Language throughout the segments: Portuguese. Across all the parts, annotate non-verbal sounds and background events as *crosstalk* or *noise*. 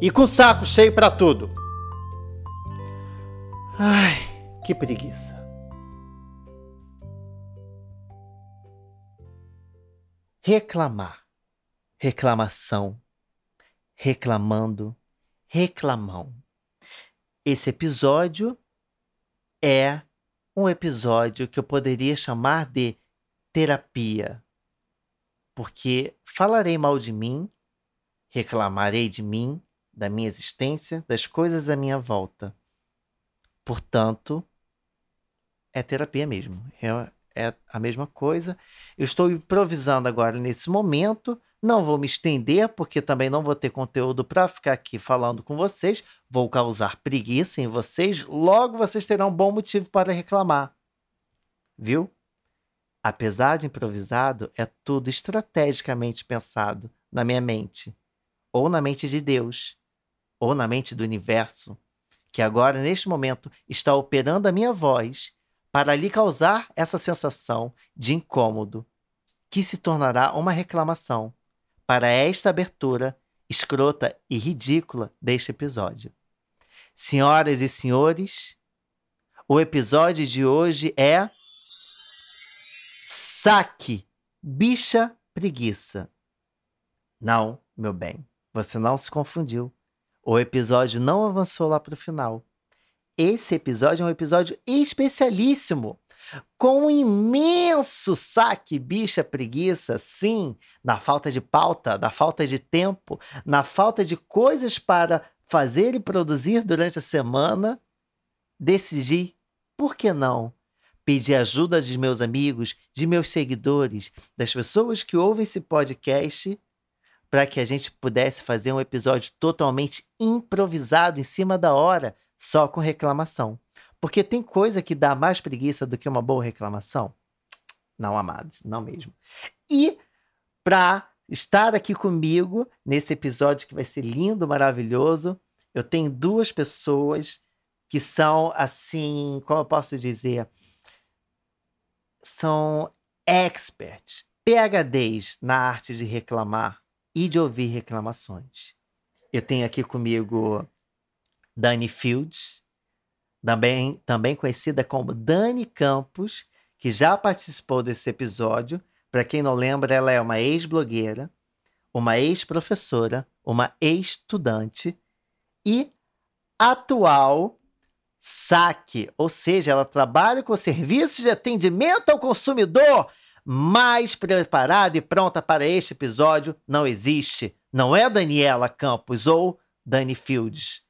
e com o saco cheio para tudo. Ai, que preguiça. Reclamar, reclamação, reclamando, reclamão. Esse episódio é um episódio que eu poderia chamar de terapia, porque falarei mal de mim, reclamarei de mim, da minha existência, das coisas à minha volta. Portanto, é terapia mesmo. É, é a mesma coisa. Eu estou improvisando agora nesse momento. Não vou me estender, porque também não vou ter conteúdo para ficar aqui falando com vocês. Vou causar preguiça em vocês. Logo, vocês terão um bom motivo para reclamar. Viu? Apesar de improvisado, é tudo estrategicamente pensado na minha mente ou na mente de Deus ou na mente do universo, que agora, neste momento, está operando a minha voz para lhe causar essa sensação de incômodo, que se tornará uma reclamação para esta abertura escrota e ridícula deste episódio. Senhoras e senhores, o episódio de hoje é Saque, bicha preguiça. Não, meu bem, você não se confundiu. O episódio não avançou lá para o final. Esse episódio é um episódio especialíssimo, com um imenso saque, bicha preguiça, sim, na falta de pauta, na falta de tempo, na falta de coisas para fazer e produzir durante a semana, decidi, por que não, pedir ajuda de meus amigos, de meus seguidores, das pessoas que ouvem esse podcast para que a gente pudesse fazer um episódio totalmente improvisado em cima da hora, só com reclamação. Porque tem coisa que dá mais preguiça do que uma boa reclamação? Não, amados, não mesmo. E para estar aqui comigo nesse episódio que vai ser lindo, maravilhoso, eu tenho duas pessoas que são assim, como eu posso dizer, são experts, PhDs na arte de reclamar, e de ouvir reclamações. Eu tenho aqui comigo Dani Fields, também, também conhecida como Dani Campos, que já participou desse episódio. Para quem não lembra, ela é uma ex-blogueira, uma ex-professora, uma ex-estudante e atual saque, ou seja, ela trabalha com serviços de atendimento ao consumidor mais preparada e pronta para este episódio não existe. Não é Daniela Campos ou Dani Fields.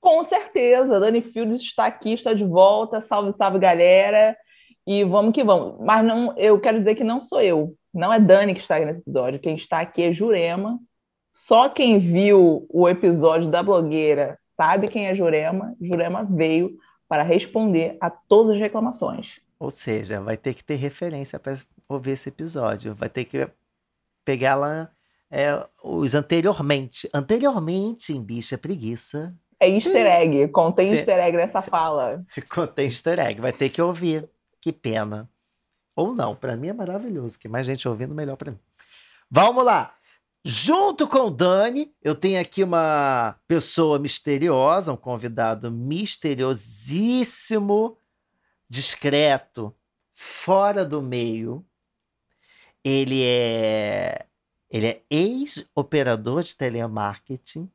Com certeza, Dani Fields está aqui, está de volta. Salve, salve, galera. E vamos que vamos. Mas não, eu quero dizer que não sou eu. Não é Dani que está aqui nesse episódio. Quem está aqui é Jurema. Só quem viu o episódio da blogueira sabe quem é Jurema. Jurema veio para responder a todas as reclamações. Ou seja, vai ter que ter referência para ouvir esse episódio. Vai ter que pegar lá é, os anteriormente. Anteriormente em Bicha Preguiça. É easter egg. Contém easter egg nessa fala. *laughs* Contém easter egg. Vai ter que ouvir. Que pena. Ou não. Para mim é maravilhoso. Que mais gente ouvindo, melhor para mim. Vamos lá. Junto com o Dani, eu tenho aqui uma pessoa misteriosa, um convidado misteriosíssimo discreto, fora do meio. Ele é ele é ex-operador de telemarketing,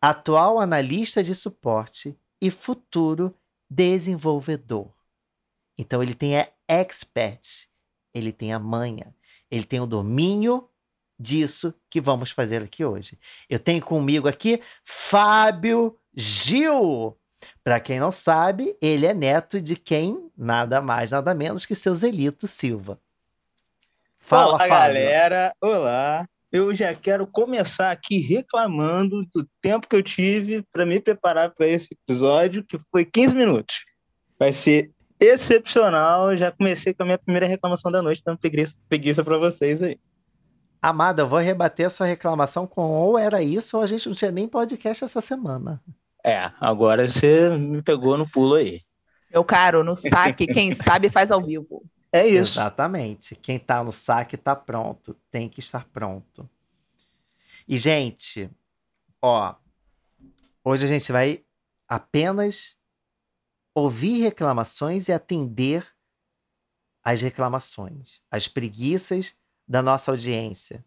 atual analista de suporte e futuro desenvolvedor. Então ele tem a expert, ele tem a manha, ele tem o domínio disso que vamos fazer aqui hoje. Eu tenho comigo aqui Fábio Gil. Para quem não sabe, ele é neto de quem? Nada mais, nada menos que seu Zelito Silva. Fala, Olá, Fábio. galera. Olá. eu já quero começar aqui reclamando do tempo que eu tive para me preparar para esse episódio, que foi 15 minutos. Vai ser excepcional. Já comecei com a minha primeira reclamação da noite, dando preguiça, preguiça para vocês aí. Amada, eu vou rebater a sua reclamação com ou era isso ou a gente não tinha nem podcast essa semana. É, agora você me pegou no pulo aí. Meu caro, no saque, quem sabe faz ao vivo. É isso. Exatamente. Quem tá no saque tá pronto. Tem que estar pronto. E, gente, ó. Hoje a gente vai apenas ouvir reclamações e atender às reclamações, às preguiças da nossa audiência,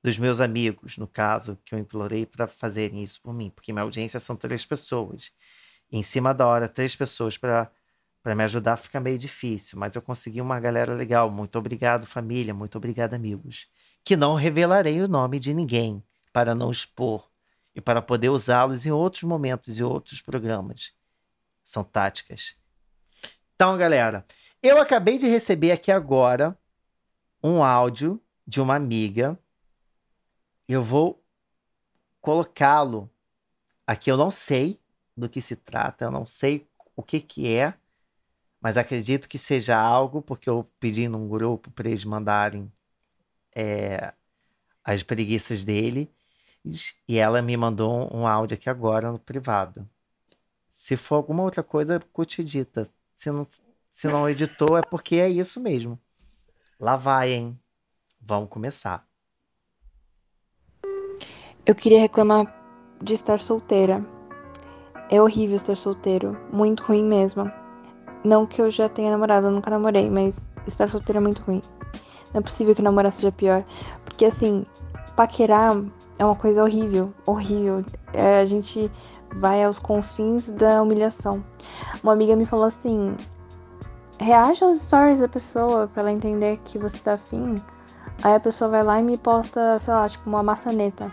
dos meus amigos, no caso, que eu implorei para fazerem isso por mim, porque minha audiência são três pessoas. Em cima da hora, três pessoas para para me ajudar fica meio difícil, mas eu consegui uma galera legal. Muito obrigado, família. Muito obrigado, amigos. Que não revelarei o nome de ninguém para não expor e para poder usá-los em outros momentos e outros programas. São táticas. Então, galera, eu acabei de receber aqui agora um áudio de uma amiga. Eu vou colocá-lo aqui. Eu não sei do que se trata, eu não sei o que, que é mas acredito que seja algo, porque eu pedi num grupo para eles mandarem é, as preguiças dele, e ela me mandou um áudio aqui agora no privado. Se for alguma outra coisa, curte dita. Se não, se não editou, é porque é isso mesmo. Lá vai, hein? Vamos começar. Eu queria reclamar de estar solteira. É horrível estar solteiro, muito ruim mesmo. Não que eu já tenha namorado, eu nunca namorei, mas estar solteira é muito ruim. Não é possível que namorar seja pior. Porque assim, paquerar é uma coisa horrível, horrível. É, a gente vai aos confins da humilhação. Uma amiga me falou assim: reaja aos stories da pessoa para ela entender que você tá afim. Aí a pessoa vai lá e me posta, sei lá, tipo, uma maçaneta.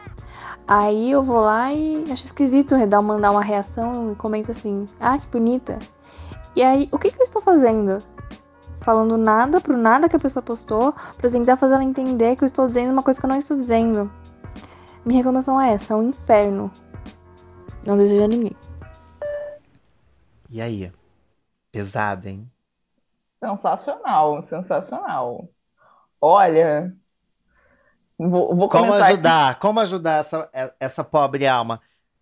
Aí eu vou lá e acho esquisito mandar uma reação e comenta assim: ah, que bonita. E aí, o que, que eu estou fazendo? Falando nada pro nada que a pessoa postou, pra tentar fazer ela entender que eu estou dizendo uma coisa que eu não estou dizendo. Minha reclamação é essa, é um inferno. Não desejo a ninguém. E aí? Pesada, hein? Sensacional, sensacional. Olha, vou, vou Como ajudar? Aqui. Como ajudar essa, essa pobre alma?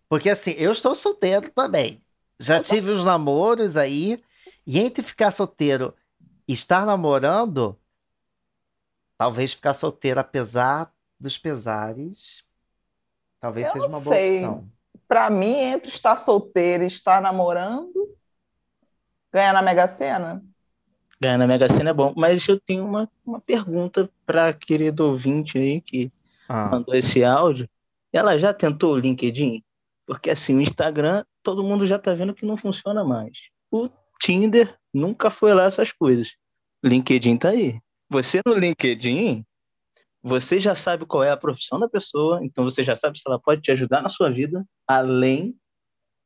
Porque assim, eu estou solteiro também. Já tive uns namoros aí, e entre ficar solteiro e estar namorando, talvez ficar solteiro apesar dos pesares, talvez Eu seja uma boa sei. opção. Para mim, entre estar solteiro e estar namorando, ganhar na Mega Sena. Ganhar na Mega Sena é bom, mas eu tenho uma, uma pergunta para querido ouvinte aí que ah. mandou esse áudio. Ela já tentou o LinkedIn? Porque assim, o Instagram todo mundo já está vendo que não funciona mais. O Tinder nunca foi lá essas coisas. LinkedIn tá aí. Você no LinkedIn, você já sabe qual é a profissão da pessoa, então você já sabe se ela pode te ajudar na sua vida, além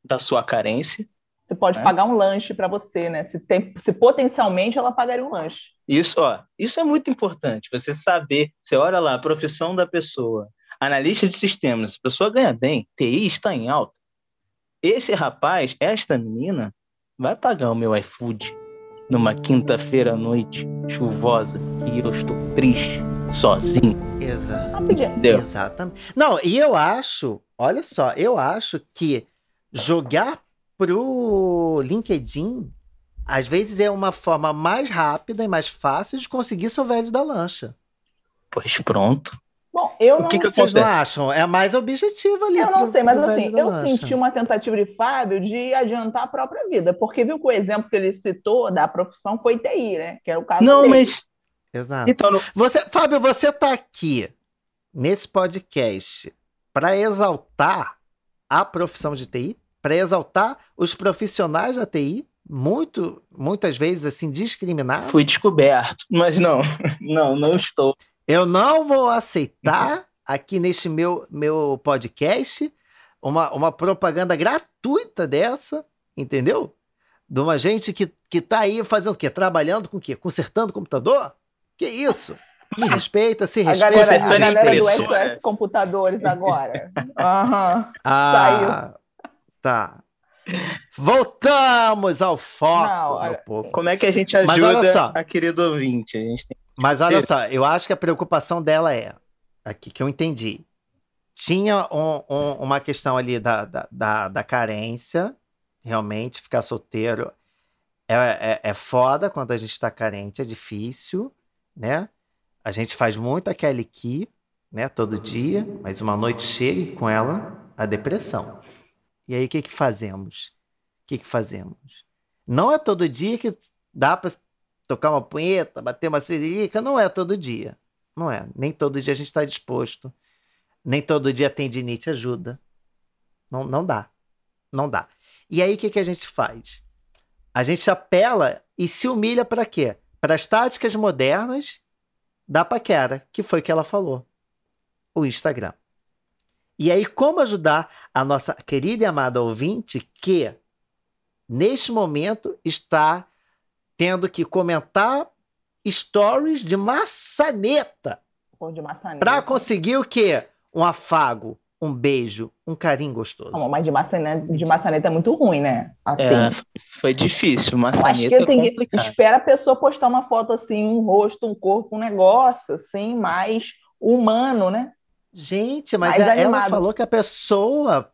da sua carência. Você pode né? pagar um lanche para você, né? Se, tem, se potencialmente ela pagaria um lanche. Isso, ó, isso é muito importante. Você saber, você olha lá a profissão da pessoa, analista de sistemas, a pessoa ganha bem, TI está em alta esse rapaz, esta menina, vai pagar o meu iFood numa quinta-feira à noite chuvosa e eu estou triste, sozinho. Exa Exatamente. Não, e eu acho, olha só, eu acho que jogar pro LinkedIn às vezes é uma forma mais rápida e mais fácil de conseguir seu velho da lancha. Pois pronto. Bom, eu o que, que vocês não acham? É mais objetivo ali. Eu não sei, mas assim, eu senti uma tentativa de Fábio de adiantar a própria vida, porque viu que o exemplo que ele citou da profissão foi TI, né? Que era o caso Não, dele. mas Exato. Então, não... você, Fábio, você tá aqui nesse podcast para exaltar a profissão de TI, para exaltar os profissionais da TI, muito, muitas vezes assim discriminados. Fui descoberto, mas não, *laughs* não, não estou. Eu não vou aceitar aqui neste meu, meu podcast uma, uma propaganda gratuita dessa, entendeu? De uma gente que, que tá aí fazendo o quê? Trabalhando com o quê? Consertando computador? Que isso? Me respeita, se A respeita. galera, me a galera do SOS Computadores agora. Aham. Ah, tá. Voltamos ao foco, Não, meu olha- povo. Como é que a gente Mas olha ajuda só. a querido ouvinte? A gente tem... Mas olha só, eu acho que a preocupação dela é, aqui que eu entendi, tinha um- um- uma questão ali da, da, da, da carência, realmente, ficar solteiro é, é, é foda quando a gente está carente, é difícil, né? A gente faz muito aquele Key, né, todo dia, mas uma noite chega com ela a depressão. E aí o que que fazemos? O que que fazemos? Não é todo dia que dá para tocar uma punheta, bater uma siririca, não é todo dia. Não é. Nem todo dia a gente está disposto. Nem todo dia a tendinite ajuda. Não, não dá. Não dá. E aí o que, que a gente faz? A gente apela e se humilha para quê? Para as táticas modernas da paquera, que foi o que ela falou. O Instagram. E aí, como ajudar a nossa querida e amada ouvinte que, neste momento, está tendo que comentar stories de maçaneta Pô, de maçaneta. para conseguir o quê? Um afago, um beijo, um carinho gostoso. Não, mas de maçaneta, de maçaneta é muito ruim, né? Assim. É, foi difícil, Eu acho maçaneta que é tem que complicado. espera a pessoa postar uma foto assim, um rosto, um corpo, um negócio assim, mais humano, né? Gente, mas Mais ela, ela animado. falou que a pessoa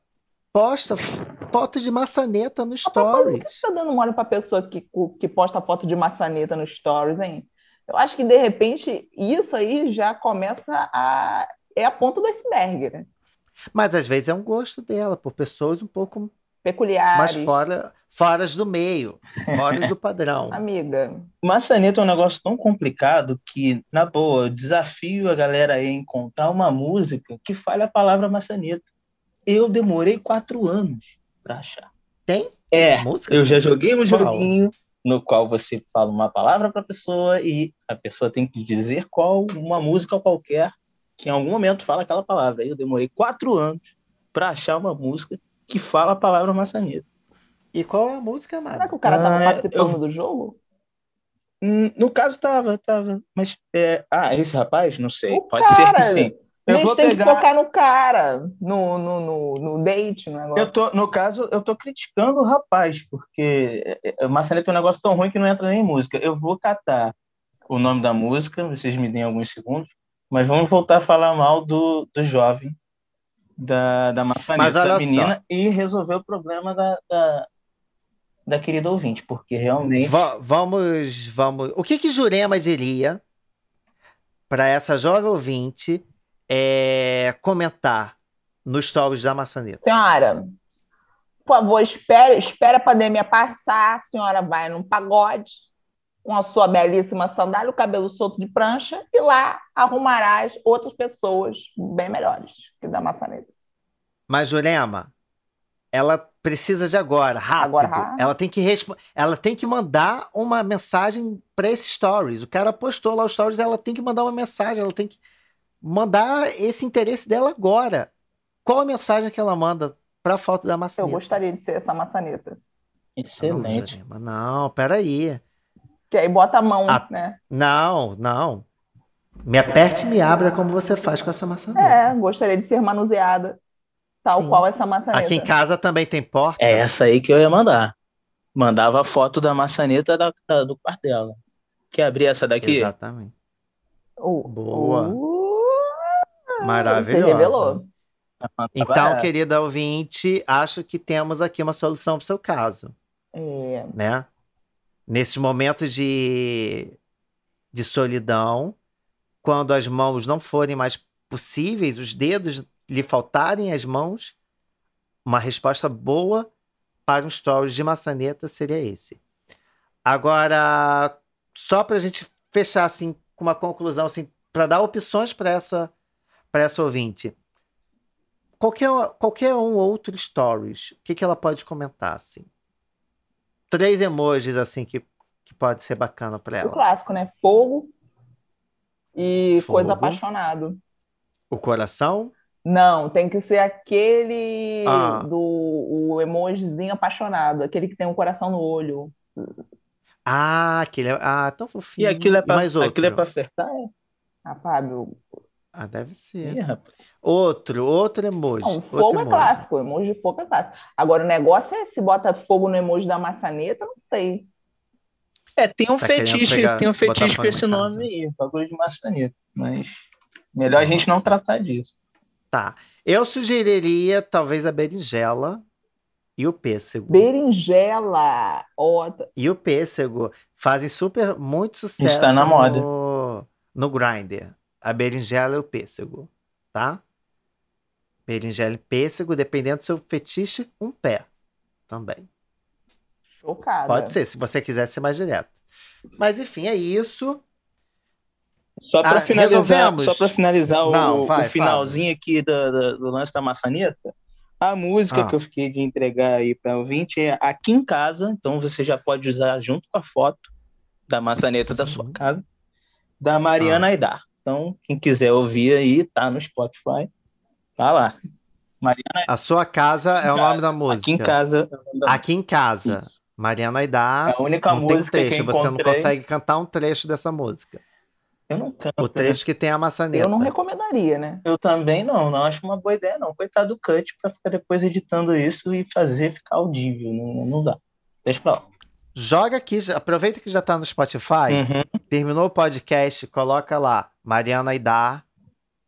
posta foto de maçaneta no Mas por que stories. você tá dando mole pra pessoa que, que posta foto de maçaneta no stories, hein? Eu acho que de repente isso aí já começa a. É a ponta do iceberg, né? Mas às vezes é um gosto dela, por pessoas um pouco Peculiares. fora, foras do meio, fora do *laughs* padrão. Amiga, Maçaneta é um negócio tão complicado que, na boa, eu desafio a galera aí a encontrar uma música que fale a palavra maçaneta. Eu demorei quatro anos pra achar. Tem? É, Música? eu já joguei um Qual? joguinho no qual você fala uma palavra pra pessoa e a pessoa tem que dizer qual uma música qualquer que em algum momento fala aquela palavra. Aí eu demorei quatro anos pra achar uma música que fala a palavra maçaneta. E qual é a música, será amado? que o cara tava Ah, participando eu- do jogo? Hum, No caso, tava, tava. Mas, é... ah, esse rapaz? Não sei. O Pode ser que cara. Sim. A Eu gente vou tem que pegar. focar no cara, no, no, no, no date, no negócio. Eu tô, no caso, eu tô criticando o rapaz, porque é, é, Maçaneta é um negócio tão ruim que não entra nem em música. Eu vou catar o nome da música, vocês me deem alguns segundos, mas vamos voltar a falar mal do, do jovem, da, da maçaneta, da só. menina, e resolver o problema da, da, da querida ouvinte, porque realmente. Va- vamos, vamos. O que que Jurema diria para essa jovem ouvinte é, comentar nos stories da maçaneta? Senhora, por favor, espere, espere a pandemia passar. A senhora vai num pagode com a sua belíssima sandália, o cabelo solto de prancha, e lá arrumarás outras pessoas bem melhores que da maçaneta. Mas Jurema, ela precisa de agora, rápido. Agora, rápido. Ela tem que ela tem que mandar uma mensagem para esse stories. O cara postou lá os stories, ela tem que mandar uma mensagem, ela tem que mandar esse interesse dela agora. Qual a mensagem que ela manda para a foto da Eu maçaneta? gostaria de ser essa maçaneta. Não, Excelente. Jurema, não, peraí. Que aí bota a mão, Ah. né? Não, não. Me aperte e me abra como você faz com essa maçaneta. É, gostaria de ser manuseada, tal Sim. qual essa maçaneta. Aqui em casa também tem porta. É essa aí que eu ia mandar. Mandava a foto da maçaneta da, da- do quarto dela. Quer abrir essa daqui? Exatamente. Uh, Boa. uh, Maravilhosa. Você revelou. Então, querida ouvinte, acho que temos aqui uma solução para o seu caso, É, né? Nesse momento de, de solidão, quando as mãos não forem mais possíveis, os dedos lhe faltarem as mãos, uma resposta boa para um stories de maçaneta seria esse. Agora, só para a gente fechar assim com uma conclusão, assim, para dar opções para essa para essa ouvinte. Qualquer, qualquer um outro stories, o que, que ela pode comentar assim? Três emojis assim que, que pode ser bacana para o ela. clássico, né? Fogo e Fogo. coisa apaixonado. O coração, Não, tem que ser aquele Ah. do o emojizinho apaixonado, aquele que tem um coração no olho. ah, aquele é, ah, tão E fofinho. aquilo é pra, mais outro. aquilo é pra flertar? é? Ah, Fábio. Ah, deve ser. Ih. Outro, outro emoji. Não, outro fogo é emoji. clássico. Emoji de fogo é clássico. Agora, o negócio é se bota fogo no emoji da maçaneta, não sei. É, tem um Tá fetiche, pegar- tem um fetiche com esse nome aí, bagulho de maçaneta. Mas melhor a gente não tratar disso. Tá. Eu sugeriria talvez a berinjela e o pêssego. Berinjela. Ó, tá- E o pêssego fazem super muito sucesso Está na moda. no, no Grindr. A berinjela e o pêssego, tá? Berinjela e pêssego, dependendo do seu fetiche, um pé também. chocada. Pode ser, se você quiser ser mais direto. Mas enfim, é isso. Só para Ah, finalizar, resolvemos? só para finalizar o, Não, o vai, finalzinho aqui do, do- do lance da maçaneta, a música Ah. que eu fiquei de entregar aí para ouvinte é Aqui em Casa, então você já pode usar junto com a foto da maçaneta da Sim. sua casa, da Mariana Ah. Aidar. Então, quem quiser ouvir aí, tá no Spotify, tá lá. Mariana A sua casa é o nome da música. Aqui em Casa. é Aqui em casa. Isso. Mariana Aidar. É a única não tem música que trecho, eu você não encontrei. consegue cantar um trecho dessa música. Eu não canto. O né? trecho que tem a maçaneta. Eu não recomendaria, né? Eu também não, não acho uma boa ideia, não. Coitado do Cut pra ficar depois editando isso e fazer ficar audível. Não, não dá. Deixa pra lá. Joga aqui, aproveita que já tá no Spotify, Uhum. terminou o podcast, coloca lá, Mariana Aidar,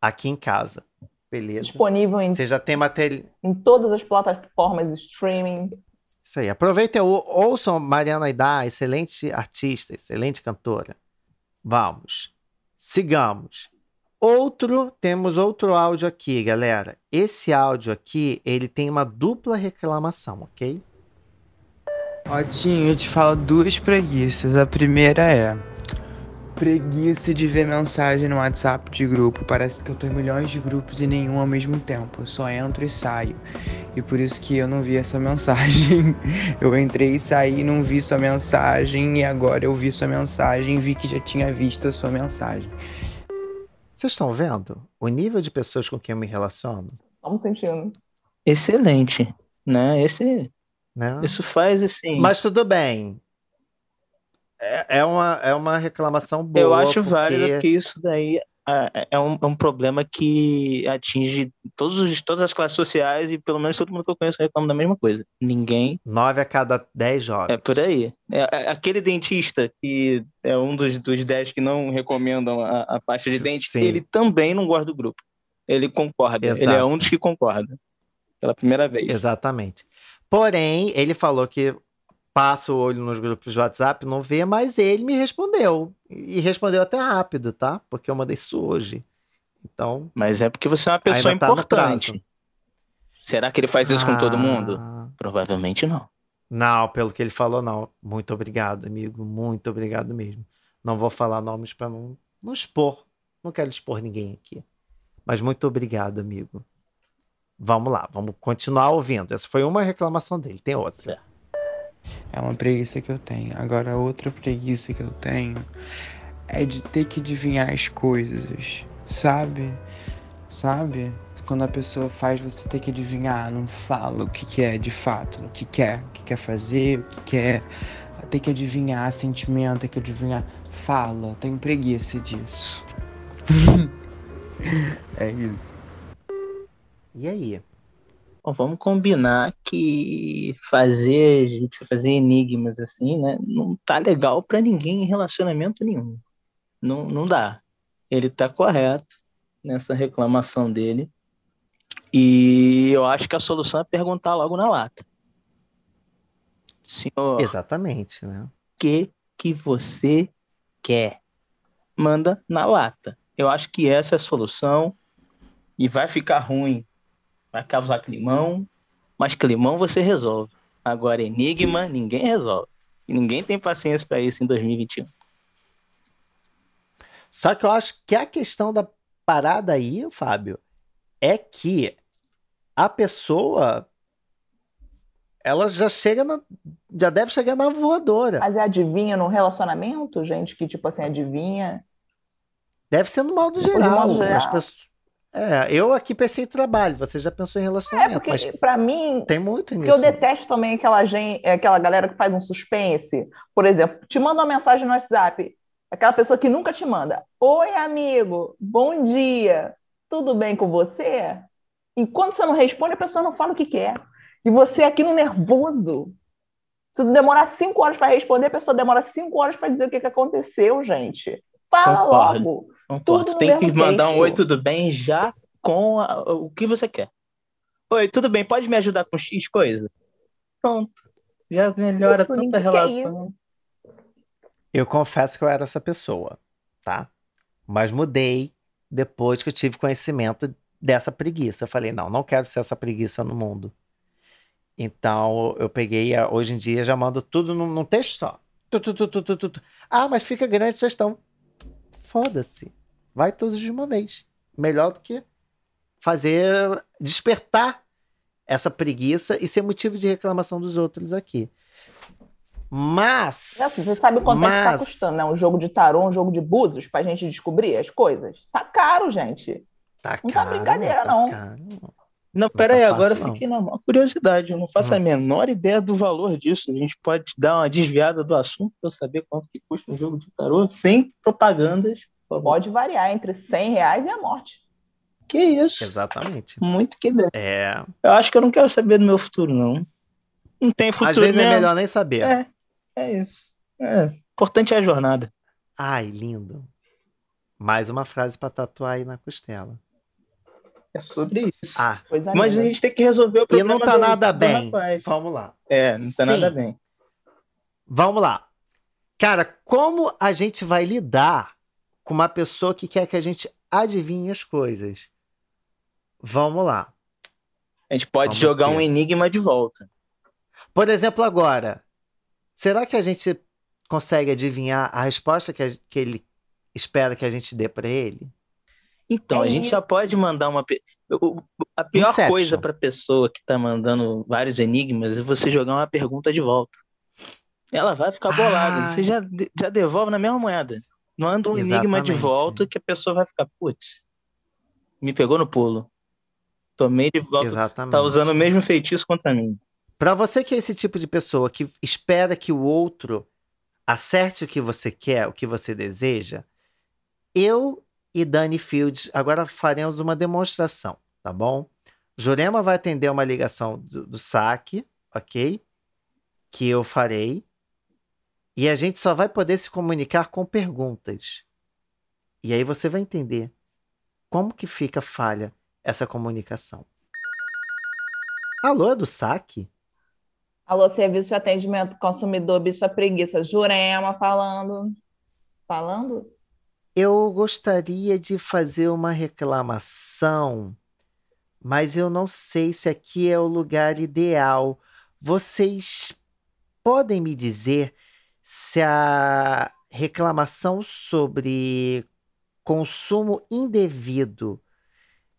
aqui em casa. Beleza? Disponível em, Você já tem material. em todas as plataformas de streaming. Isso aí. Aproveita e ou- ouçam Mariana Aidar, excelente artista, excelente cantora. Vamos. Sigamos. Outro, temos outro áudio aqui, galera. Esse áudio aqui, ele tem uma dupla reclamação, ok? Otinho, eu te falo duas preguiças. A primeira é preguiça de ver mensagem no WhatsApp de grupo. Parece que eu tô em milhões de grupos e nenhum ao mesmo tempo. Eu só entro e saio. E por isso que eu não vi essa *laughs* mensagem. Eu entrei e saí, não vi sua mensagem. E agora eu vi sua mensagem e vi que já tinha visto a sua mensagem. Vocês estão vendo o nível de pessoas com quem eu me relaciono? Estamos sentindo. Excelente. Né? Esse, Né? isso faz assim. Mas tudo bem. É, é uma, é uma reclamação boa. eu acho porque... válido porque isso daí ah, é um, é um problema que atinge todos os, todas as classes sociais e pelo menos todo mundo que eu conheço reclama da mesma coisa. Ninguém Nove a cada dez jovens. É por aí. É, é aquele dentista que é um dos, dos dez que não recomendam a, a pasta de dente, Sim. ele também não gosta do grupo. Ele concorda. Ele é Exato. um dos que concorda. Pela primeira vez. Exatamente. Porém, ele falou que passa o olho nos grupos de WhatsApp, não vê, mas ele me respondeu. E respondeu até rápido, tá? Porque eu mandei isso hoje. Então. Mas é porque você é uma pessoa tá importante. Será que ele faz isso com todo mundo? Ah, Provavelmente não. Não, pelo que ele falou, não. Muito obrigado, amigo. Muito obrigado mesmo. Não vou falar nomes para não, não expor. Não quero expor ninguém aqui. Mas muito obrigado, amigo. Vamos lá, vamos continuar ouvindo. Essa foi uma reclamação dele, tem outra. É uma preguiça que eu tenho. Agora, outra preguiça que eu tenho é de ter que adivinhar as coisas, sabe? Sabe? Quando a pessoa faz você ter que adivinhar, não fala o que, que é de fato, o que quer, o que quer fazer, o que quer. Tem que adivinhar sentimento, tem que adivinhar. Fala, tenho preguiça disso. *laughs* é isso. E aí? Bom, vamos combinar que fazer, você fazer enigmas assim, né? Não tá legal pra ninguém em relacionamento nenhum. Não, não dá. Ele tá correto nessa reclamação dele. E eu acho que a solução é perguntar logo na lata. Senhor, o Exatamente, né? que que você quer? Manda na lata. Eu acho que essa é a solução. E vai ficar ruim. Vai causar climão. Mas climão você resolve. Agora, enigma, ninguém resolve. E ninguém tem paciência para isso em 2021. Só que eu acho que a questão da parada aí, Fábio, é que a pessoa ela já chega na, já deve chegar na voadora. Mas é adivinha no relacionamento, gente que, tipo assim, adivinha. Deve ser no modo De geral. modo geral. As pessoas- É, eu aqui pensei em trabalho, você já pensou em É, relacionamento, porque mas pra mim, tem muito porque eu nisso. detesto também aquela, gente, aquela galera que faz um suspense. Por exemplo, te manda uma mensagem no WhatsApp. Aquela pessoa que nunca te manda. Oi, amigo, bom dia, tudo bem com você? E quando você não responde, a pessoa não fala o que quer. E você aqui no nervoso. Se demorar cinco horas para responder, a pessoa demora cinco horas para dizer o que, que aconteceu, gente. Fala Concordo. logo. Concordo. Tudo Tem que mandar um oi, tudo bem, já com a- o que você quer. Oi, tudo bem, pode me ajudar com X coisa? Pronto. Já melhora Isso, tanta relação. Eu confesso que eu era essa pessoa, tá? Mas mudei depois que eu tive conhecimento dessa preguiça. Eu falei, não, não quero ser essa preguiça no mundo. Então eu peguei, a- hoje em dia já mando tudo num, num texto só. Tu, tu, tu, tu, tu, tu, tu. Ah, mas fica grande a sugestão. Foda-se. Vai todos de uma vez. Melhor do que fazer despertar essa preguiça e ser motivo de reclamação dos outros aqui. Mas. Assim, você sabe quanto é que tá mas- custando, né? Um jogo de tarô, um jogo de búzios, pra gente descobrir as coisas? Tá caro, gente. Tá Não tá caro, brincadeira, tá não. caro. Não, peraí, tá agora fácil, eu não. fiquei na maior curiosidade. Eu não faço Hum. a menor ideia do valor disso. A gente pode dar uma desviada do assunto para eu saber quanto que custa um jogo de tarô sem propagandas. Pode variar entre 100 reais e a morte. Que isso? Exatamente. Muito que bem. É, Eu acho que eu não quero saber do meu futuro, não. Não tem futuro às vezes é mesmo. melhor nem saber. É, é isso. É, importante é a jornada. Ai, lindo. Mais uma frase pra tatuar aí na costela. É sobre isso. Ah, Coisa Mas a linda. gente tem que resolver o e problema não tá do- nada do bem. rapaz. Vamos lá. É, não tá Sim. nada bem. Vamos lá. Cara, como a gente vai lidar com uma pessoa que quer que a gente adivinhe as coisas? Vamos lá. A gente pode Vamos jogar ter. um enigma de volta. Por exemplo, agora, será que a gente consegue adivinhar a resposta que, a- que ele espera que a gente dê pra ele? Então, É a gente já isso. pode mandar uma. A pior Inception. coisa para pessoa que tá mandando vários enigmas é você jogar uma pergunta de volta. Ela vai ficar bolada. Ah. Você já, já devolve na mesma moeda. Manda um enigma de Exatamente. volta que a pessoa vai ficar, putz, me pegou no pulo. Tomei de volta. Exatamente. Tá usando o mesmo feitiço contra mim. Pra você que é esse tipo de pessoa que espera que o outro acerte o que você quer, o que você deseja, eu e Dani Fields agora faremos uma demonstração, tá bom? Jurema vai atender uma ligação do, do saque, ok? Que eu farei. E a gente só vai poder se comunicar com perguntas. E aí você vai entender como que fica falha essa comunicação. Alô, é do saque? Alô, serviço de atendimento consumidor, bicho a preguiça. Jurema falando. Falando? Eu gostaria de fazer uma reclamação, mas eu não sei se aqui é o lugar ideal. Vocês podem me dizer se a reclamação sobre consumo indevido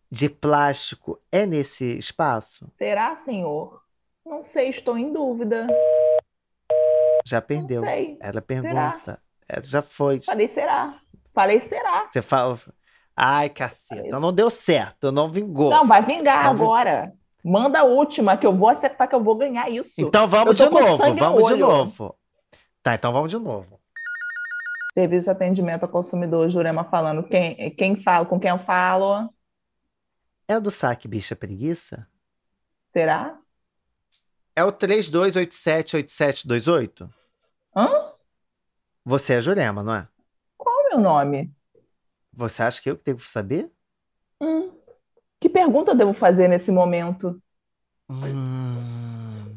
de plástico é nesse espaço? Será, senhor? Não sei, estou em dúvida. Já Não perdeu. sei. Ela pergunta. Ela já foi. Falei, será? Falei, será? Você fala. Ai, caceta, não deu certo, não vingou. Não, vai vingar Não agora. Manda a última, que eu vou acertar, que eu vou ganhar isso. Então vamos de novo, vamos de novo. Tá, então vamos de novo. Serviço de atendimento ao consumidor, Jurema falando. Quem, quem fala, com quem eu falo? É do saque bicha preguiça? Será? É o 32878728? Hã? Você é Jurema, não é? O nome? Você acha que eu que devo saber? Hum. Que pergunta devo fazer nesse momento? Hum,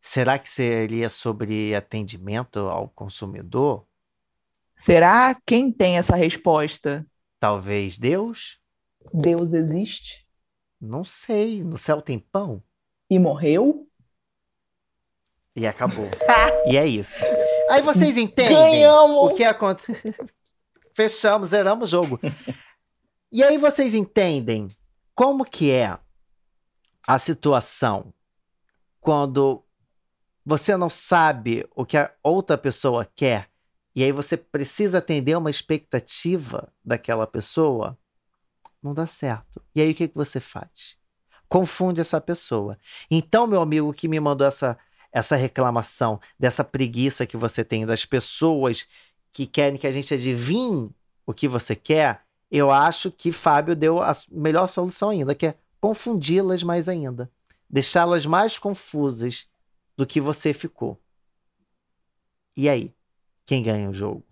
será que seria sobre atendimento ao consumidor? Será? Quem tem essa resposta? Talvez Deus? Deus existe Não sei. No céu tem pão? e morreu? E acabou. *laughs* E é isso. Aí vocês entendem Ganhamos! o que acontece. *laughs* Fechamos, zeramos o jogo. *laughs* E aí vocês entendem como que é a situação quando você não sabe o que a outra pessoa quer e aí você precisa atender uma expectativa daquela pessoa, não dá certo. E aí o que, que você faz? Confunde essa pessoa. Então, meu amigo que me mandou essa, essa reclamação, dessa preguiça que você tem das pessoas que querem que a gente adivinhe o que você quer, eu acho que Fábio deu a melhor solução ainda, que é confundi-las mais ainda. Deixá-las mais confusas do que você ficou. E aí? Quem ganha o jogo?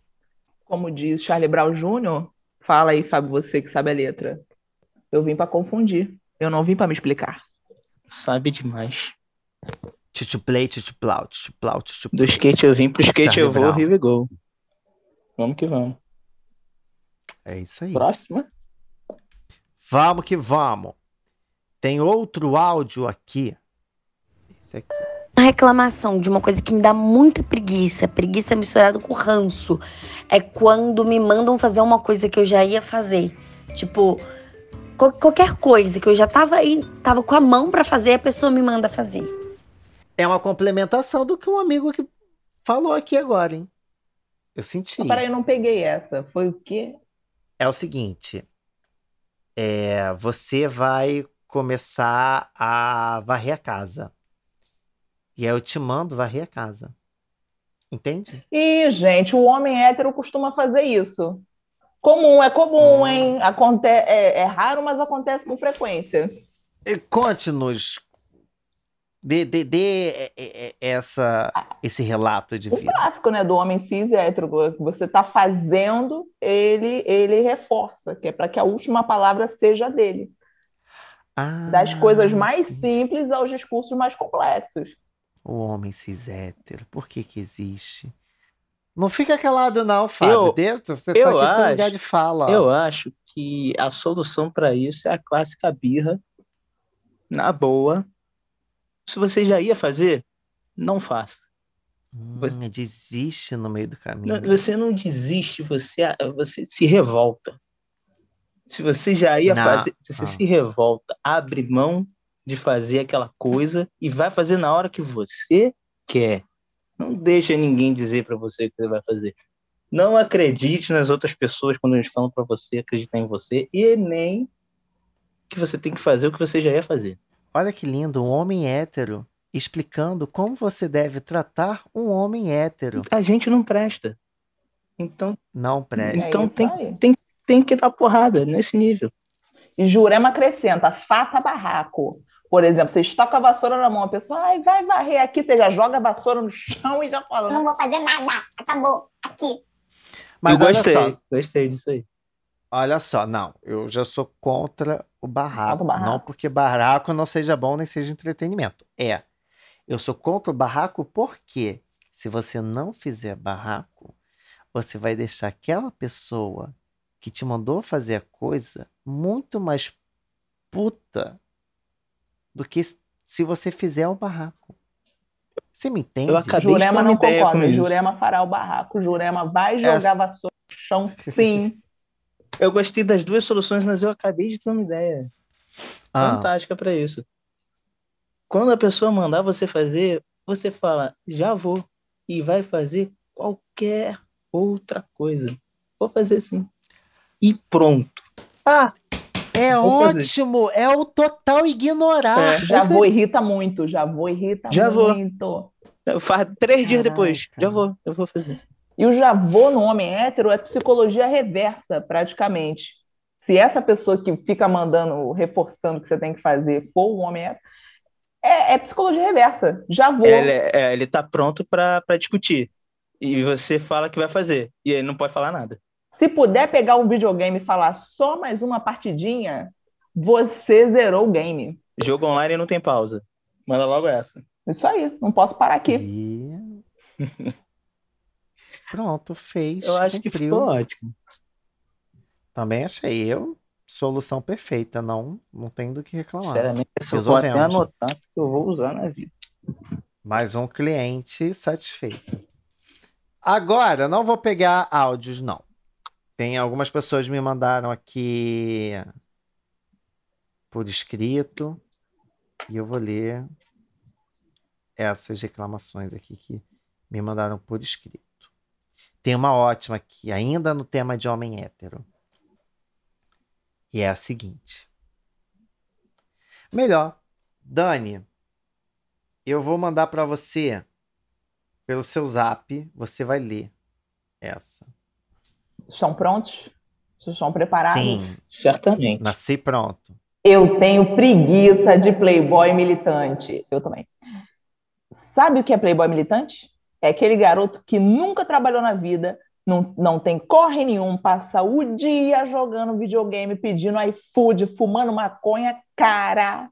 Como diz Charlie Brown Jr., fala aí, Fábio, você que sabe a letra. Eu vim para confundir. Eu não vim para me explicar. Sabe demais. Tituplay, tituplau, tituplau, Do skate eu vim pro skate Charlie eu vou, Rio e gol. Vamos que vamos. É isso aí. Próxima. Vamos que vamos. Tem outro áudio aqui. Esse aqui. Uma reclamação de uma coisa que me dá muita preguiça, preguiça misturada com ranço, é quando me mandam fazer uma coisa que eu já ia fazer. Tipo, qualquer coisa que eu já tava aí, tava com a mão para fazer, a pessoa me manda fazer. É uma complementação do que um amigo que falou aqui agora, hein? Eu senti. Peraí, eu não peguei essa. Foi o quê? É o seguinte. É, você vai começar a varrer a casa. E aí eu te mando varrer a casa. Entende? Ih, gente, o homem hétero costuma fazer isso. Comum, é comum, hum. hein? Aconte é, é raro, mas acontece com frequência. Conte-nos Dê, dê, dê é, é, é, essa, esse relato de vida. O clássico né, do homem cis e hétero. Você está fazendo, ele, ele reforça, que é para que a última palavra seja dele. Ah, das coisas mais entendi. simples aos discursos mais complexos. O homem cis hétero, por que que existe? Não fica calado não, Fábio. Eu, você está aqui acho, lugar de fala. Eu acho que a solução para isso é a clássica birra, na boa, se você já ia fazer, não faça. Hum, você... Desiste no meio do caminho. Não, você não desiste, você, você se revolta. Se você já ia não. fazer, se você ah. se revolta, abre mão de fazer aquela coisa e vai fazer na hora que você quer. Não deixa ninguém dizer para você o que você vai fazer. Não acredite nas outras pessoas quando eles falam para você acreditar em você e nem que você tem que fazer o que você já ia fazer. Olha que lindo, um homem hétero explicando como você deve tratar um homem hétero. A gente não presta. Então. Não presta. Então é tem, tem, tem que dar porrada nesse nível. E Jurema acrescenta: faça barraco. Por exemplo, você está com a vassoura na mão, a pessoa Ai, vai varrer aqui, você já joga a vassoura no chão e já fala. Não vou fazer nada, acabou, aqui. Mas eu gostei, só, gostei disso aí. Olha só, não, eu já sou contra o barraco. barraco. Não porque barraco não seja bom nem seja entretenimento. É. Eu sou contra o barraco porque se você não fizer barraco, você vai deixar aquela pessoa que te mandou fazer a coisa muito mais puta do que se você fizer o barraco. Você me entende? Eu acabei Jurema não concorda. Jurema fará o barraco. Jurema vai jogar Essa... vassoura no chão, sim. *laughs* Eu gostei das duas soluções, mas eu acabei de ter uma ideia ah. fantástica para isso. Quando a pessoa mandar você fazer, você fala, já vou, e vai fazer qualquer outra coisa. Vou fazer sim. E pronto. Ah, é ótimo, é o total ignorar. É, já vou, irrita muito, já vou, irrita já muito. Vou. Faz três Caraca. dias depois, já vou, eu vou fazer isso. E o javô no homem hétero é psicologia reversa, praticamente. Se essa pessoa que fica mandando, reforçando o que você tem que fazer for um homem hétero, é, é psicologia reversa. Javô. Ele, é, ele tá pronto para discutir. E você fala que vai fazer. E ele não pode falar nada. Se puder pegar um videogame e falar só mais uma partidinha, você zerou o game. Jogo online não tem pausa. Manda logo essa. Isso aí, não posso parar aqui. E... *laughs* Pronto, fez. Eu acho cumpriu. que ficou ótimo. Também achei eu solução perfeita, não não tem do que reclamar. Sinceramente, eu vou até anotar porque eu vou usar na vida. Mais um cliente satisfeito. Agora, não vou pegar áudios, não. Tem algumas pessoas me mandaram aqui por escrito e eu vou ler essas reclamações aqui que me mandaram por escrito. Tem uma ótima aqui, ainda no tema de homem hétero. E é a seguinte. Melhor, Dani, eu vou mandar para você pelo seu zap, você vai ler. essa. Estão prontos? Estão preparados? Sim, Certamente. nasci pronto. Eu tenho preguiça de playboy militante. Eu também. Sabe o que é playboy militante? É aquele garoto que nunca trabalhou na vida, não, não tem corre nenhum, passa o dia jogando videogame, pedindo iFood, fumando maconha, cara.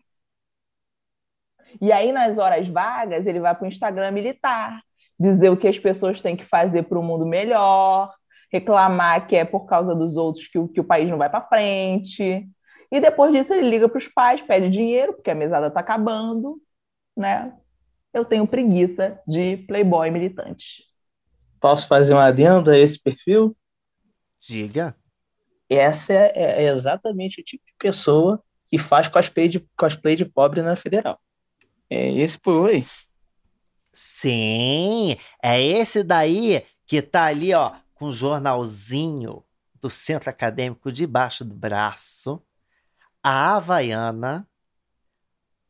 E aí, nas horas vagas, ele vai para o Instagram militar, dizer o que as pessoas têm que fazer para o mundo melhor, reclamar que é por causa dos outros que o, que o país não vai para frente. E depois disso, ele liga para os pais, pede dinheiro, porque a mesada está acabando, né? Eu tenho preguiça de playboy militante. Posso fazer uma adenda a esse perfil? Diga. Essa é, é exatamente o tipo de pessoa que faz cosplay de, cosplay de pobre na federal. É esse por aí. Sim, é esse daí que tá ali, ó, com o jornalzinho do centro acadêmico debaixo do braço, a havaiana,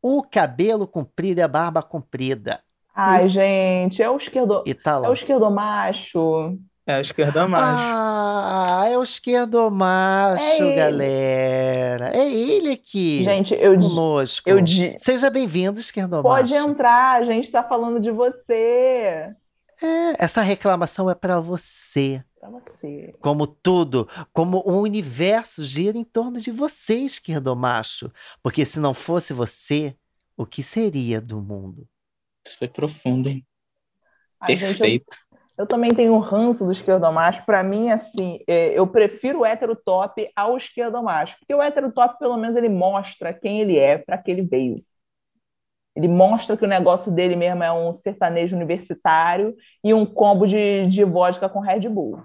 o cabelo comprido e a barba comprida. Ai, Isso. gente, é o esquerdo, E tá é o esquerdomacho. É a esquerda macho. Ah, é o esquerdomacho, É ele. galera. É ele aqui. Gente, eu, conosco. eu Seja bem-vindo, esquerdomacho. pode entrar, a gente está falando de você. É, essa reclamação é para você. Você. Como tudo, como o universo gira em torno de você, esquerdomacho. Porque se não fosse você, o que seria do mundo? Isso foi profundo, hein? Ai, gente, eu- Perfeito. Eu também tenho um ranço do esquerdomacho. Para mim, assim, é, eu prefiro o hétero top ao esquerdomacho. Porque o hétero top, pelo menos, ele mostra quem ele é, para que ele veio. Ele mostra que o negócio dele mesmo é um sertanejo universitário e um combo de, de vodka com Red Bull.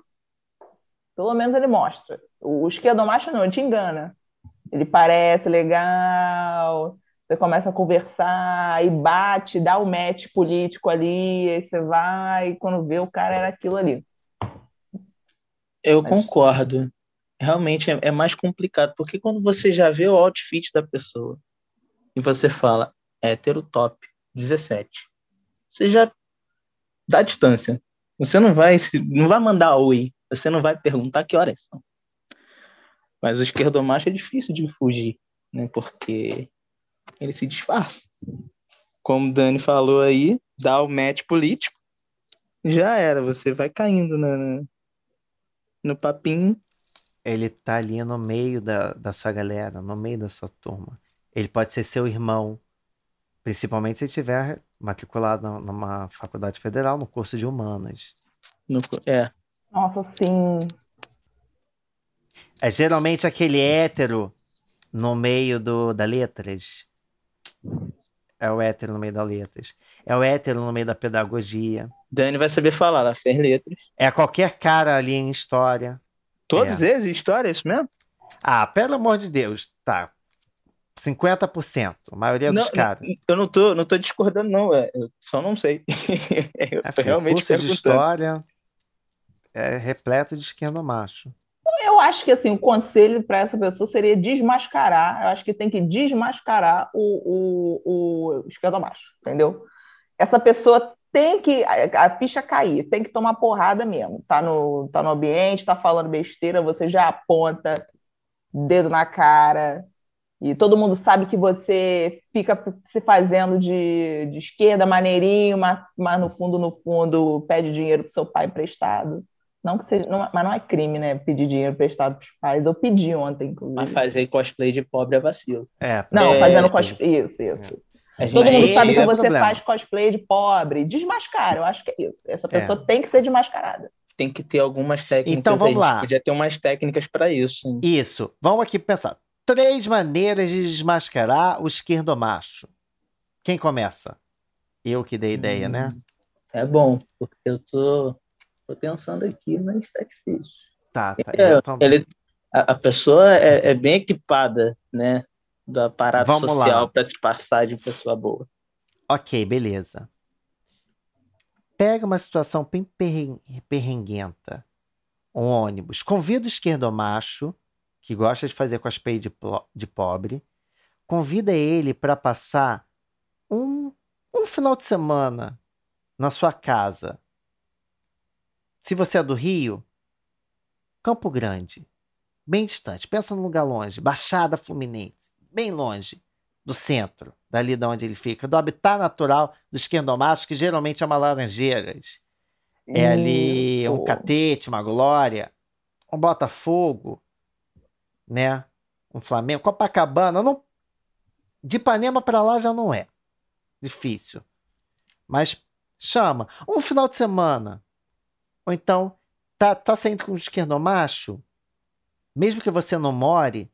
Pelo menos ele mostra. O esquerdomacho não, ele te engana. Ele parece legal, você começa a conversar e bate, dá o match político ali, aí você vai, e quando vê o cara era aquilo ali. Eu Mas- concordo. Realmente é, é mais complicado, porque quando você já vê o outfit da pessoa e você fala hétero top 17, você já dá distância. Você não vai, se- não vai mandar oi, você não vai perguntar que horas são. Mas o esquerdomacho é difícil de fugir, né? Porque ele se disfarça. Como o Dani falou aí, dá o match político, já era, você vai caindo na, na- no papinho. Ele tá ali no meio da, da sua galera, no meio da sua turma. Ele pode ser seu irmão, principalmente se estiver matriculado na- numa faculdade federal, no curso de humanas. No, é, Nossa, sim. É geralmente aquele hétero no meio do, da letras. É o hétero no meio das letras. É o hétero no meio da pedagogia. Dani vai saber falar, ela fez letras. É qualquer cara ali em história. Todos eles, história, é isso mesmo? Ah, pelo amor de Deus, tá. 50%, a maioria dos Não, caras. Eu não tô, não tô discordando, não, é, eu só não sei. *laughs* eu É, filho, realmente curso de história é repleto de esquerdo macho. Eu acho que assim, o conselho para essa pessoa seria desmascarar. Eu acho que tem que desmascarar o, o, o esquerdomacho, entendeu? Essa pessoa tem que a, a ficha cair, tem que tomar porrada mesmo. Tá no, tá no ambiente, tá falando besteira, você já aponta dedo na cara. E todo mundo sabe que você fica se fazendo de, de esquerda, maneirinho, mas, mas no fundo, no fundo, pede dinheiro pro seu pai emprestado. Não que seja, não- mas não é crime, né? Pedir dinheiro emprestado pros pais. Eu pedi ontem, inclusive. Mas fazer cosplay de pobre é vacilo. É, Não, É, fazendo é. cosplay. Isso, isso. A gente- Todo mundo sabe que é o você problema. faz cosplay de pobre. Desmascara, eu acho que é isso. Essa É. pessoa tem que ser desmascarada. Tem que ter algumas técnicas. Então, vamos lá. Podia ter umas técnicas para isso. hein? Isso. Vamos aqui pensar. Três maneiras de desmascarar o esquerdo macho. Quem começa? Eu que dei ideia, né? É bom, porque eu tô, tô pensando aqui, mas tá difícil. Tá, tá. É, eu ele, a, a pessoa é, é bem equipada, né? Do aparato Vamos social para se passar de pessoa boa. Ok, beleza. Pega uma situação bem perren- perrenguenta. Um ônibus. Convida o esquerdo macho, que gosta de fazer cosplay de, plo- de pobre. Convida ele para passar um, um final de semana na sua casa. Se você é do Rio, Campo Grande, bem distante. Pensa num lugar longe, Baixada Fluminense, bem longe do centro, dali de onde ele fica, do habitat natural dos esquerdomachos, que geralmente é uma Laranjeiras. É ali um Catete, uma Glória, um Botafogo, né? Um Flamengo, Copacabana, não de Ipanema para lá já não é difícil. Mas chama. Um final de semana. Ou então, tá, tá saindo com um esquerdomacho, mesmo que você não more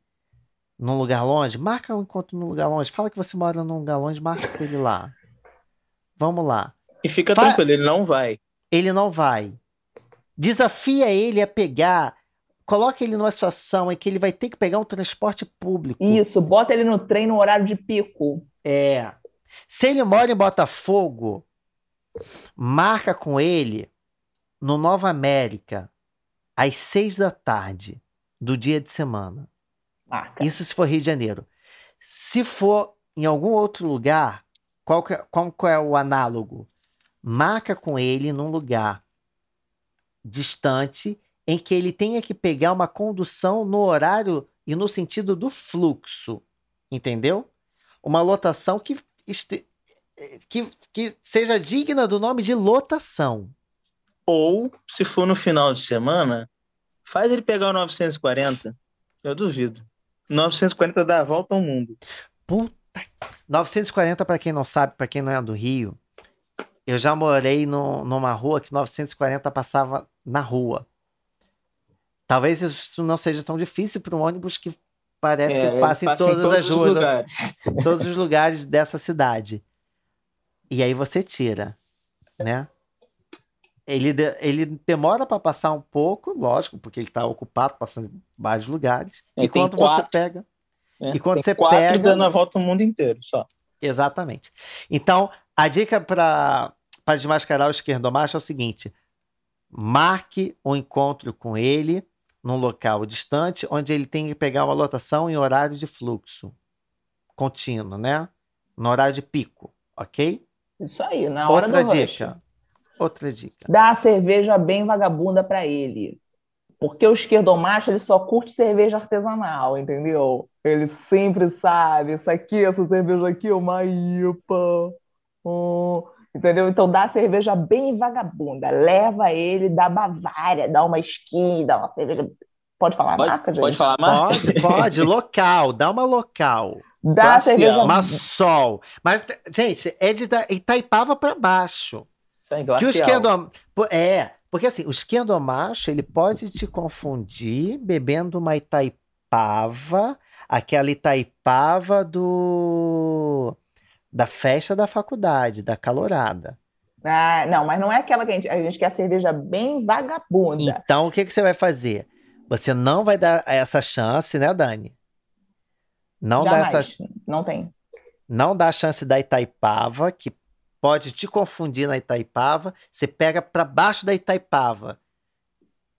num lugar longe, marca um encontro num lugar longe. Fala que você mora num lugar longe, marca com ele lá. Vamos lá. E fica Fa tranquilo, ele não vai. Ele não vai. Desafia ele a pegar coloca ele numa situação em que ele vai ter que pegar um transporte público. Isso, bota ele no trem no horário de pico. É. Se ele mora em Botafogo, marca com ele no Nova América às seis da tarde do dia de semana. Marca. Isso se for Rio de Janeiro. Se for em algum outro lugar, qual, que, é, qual é o análogo? Marca com ele num lugar distante em que ele tenha que pegar uma condução no horário e no sentido do fluxo, entendeu? Uma lotação que, este, que, que seja digna do nome de lotação. Ou, se for no final de semana, faz ele pegar o 940. Eu duvido. 940 dá a volta ao mundo. Puta. 940, para quem não sabe, para quem não é do Rio, eu já morei no, numa rua que 940 passava na rua. Talvez isso não seja tão difícil para um ônibus que parece é, que passa em todas em todos as ruas, todos os lugares dessa cidade. E aí você tira, né? Ele, ele demora para passar um pouco, lógico, porque ele está ocupado, passando em vários lugares. É, e quando quatro, você pega. É, e quando você quatro pega. dando a volta no mundo inteiro só. Exatamente. Então, a dica para desmascarar o esquerdomacho é o seguinte: marque o um encontro com ele num local distante, onde ele tem que pegar uma lotação em horário de fluxo contínuo, né? No horário de pico, ok? Isso aí, na hora Outra do dica. Rush. Outra dica. Dá a cerveja bem vagabunda para ele. Porque o esquerdomacho, ele só curte cerveja artesanal, entendeu? Ele sempre sabe, isso aqui, essa cerveja aqui é uma IPA. Oh, Entendeu? Então dá cerveja bem vagabunda. Leva ele da Bavária, dá uma skin, dá uma cerveja. Pode falar pode, marca, gente? Pode falar marca? Pode, pode. local, dá uma local. Dá cerveja. Uma sol. Mas, gente, é de Itaipava para baixo. É que o esquerdo. É, porque assim, o esquerdo macho ele pode te confundir bebendo uma Itaipava, aquela Itaipava do da festa da faculdade, da calorada. Ah, não, mas não é aquela que a gente, a gente quer a cerveja bem vagabunda. Então, o que, que você vai fazer? Você não vai dar essa chance, né, Dani? Não Jamais. dá essa. Não tem. Não dá a chance da Itaipava, que pode te confundir na Itaipava. Você pega para baixo da Itaipava.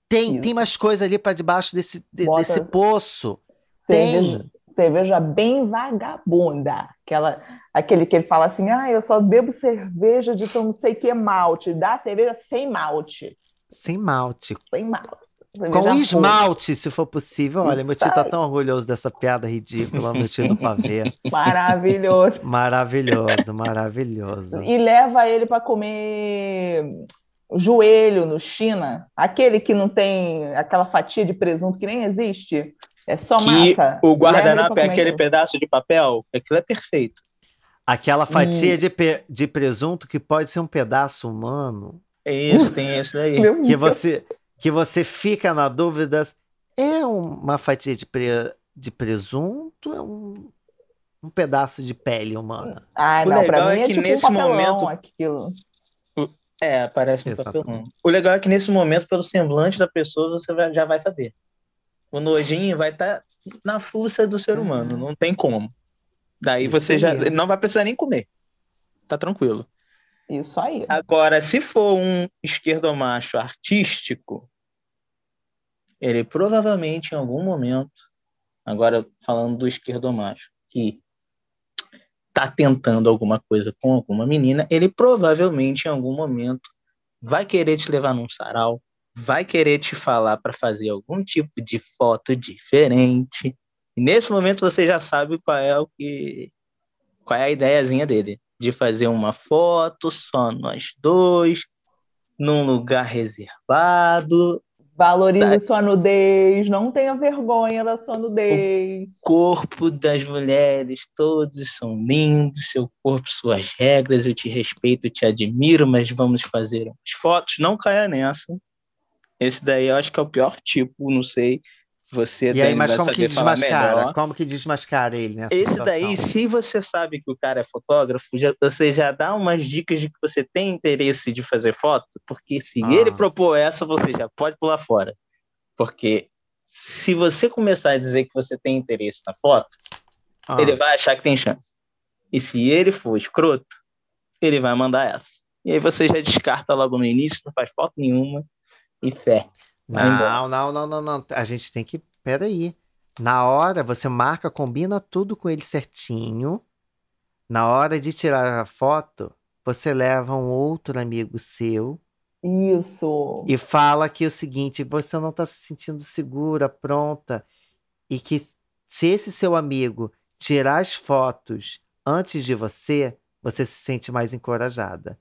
Tem, tem mais coisa ali para debaixo desse, de, desse poço. Cerveja, tem cerveja bem vagabunda. Aquela, aquele que ele fala assim: ah, eu só bebo cerveja de não sei que malte. Dá cerveja sem malte. Sem malte. Sem malte. Cerveja Com esmalte, se for possível. Olha, meu tio tá tão orgulhoso dessa piada ridícula, meu tio do pavê. *laughs* Maravilhoso. maravilhoso, maravilhoso. E leva ele para comer joelho no China, aquele que não tem aquela fatia de presunto que nem existe. É só que massa. O guardanapo é aquele pedaço de papel, aquilo é perfeito. Aquela fatia de, de presunto que pode ser um pedaço humano. É isso, tem isso aí. que você, que você fica na dúvida, é uma fatia de, pre, de presunto, é um, um pedaço de pele humana. Ah, o não, legal é, é que tipo nesse um momento aquilo. É, parece um papelão. O legal é que nesse momento, pelo semblante da pessoa, você vai, já vai saber o nojinho vai estar tá na fuça do ser humano, não tem como. Daí Isso você já não vai precisar nem comer. Tá tranquilo. Isso aí. Agora, se for um esquerdomacho artístico, ele provavelmente em algum momento, agora falando do esquerdomacho, que tá tentando alguma coisa com alguma menina, ele provavelmente em algum momento vai querer te levar num sarau, vai querer te falar para fazer algum tipo de foto diferente. E nesse momento você já sabe qual é o que qual é a ideiazinha dele, de fazer uma foto só nós dois, num lugar reservado, Valorize da... sua nudez, não tenha vergonha da sua nudez. O corpo das mulheres, todos são lindos, seu corpo, suas regras, eu te respeito, eu te admiro, mas vamos fazer umas fotos, não caia nessa. Esse daí eu acho que é o pior tipo, não sei. Você e aí, mas como que desmascara? Melhor. Como que desmascara ele nessa Esse situação? daí, se você sabe que o cara é fotógrafo, já, você já dá umas dicas de que você tem interesse de fazer foto, porque se ah. ele propor essa, você já pode pular fora. Porque se você começar a dizer que você tem interesse na foto, ah. ele vai achar que tem chance. E se ele for escroto, ele vai mandar essa. E aí você já descarta logo no início, não faz foto nenhuma e fé. Não, não, não, não, não. A gente tem que. Peraí. Na hora, você marca, combina tudo com ele certinho. Na hora de tirar a foto, você leva um outro amigo seu. Isso. E fala que é o seguinte: você não está se sentindo segura, pronta. E que se esse seu amigo tirar as fotos antes de você, você se sente mais encorajada.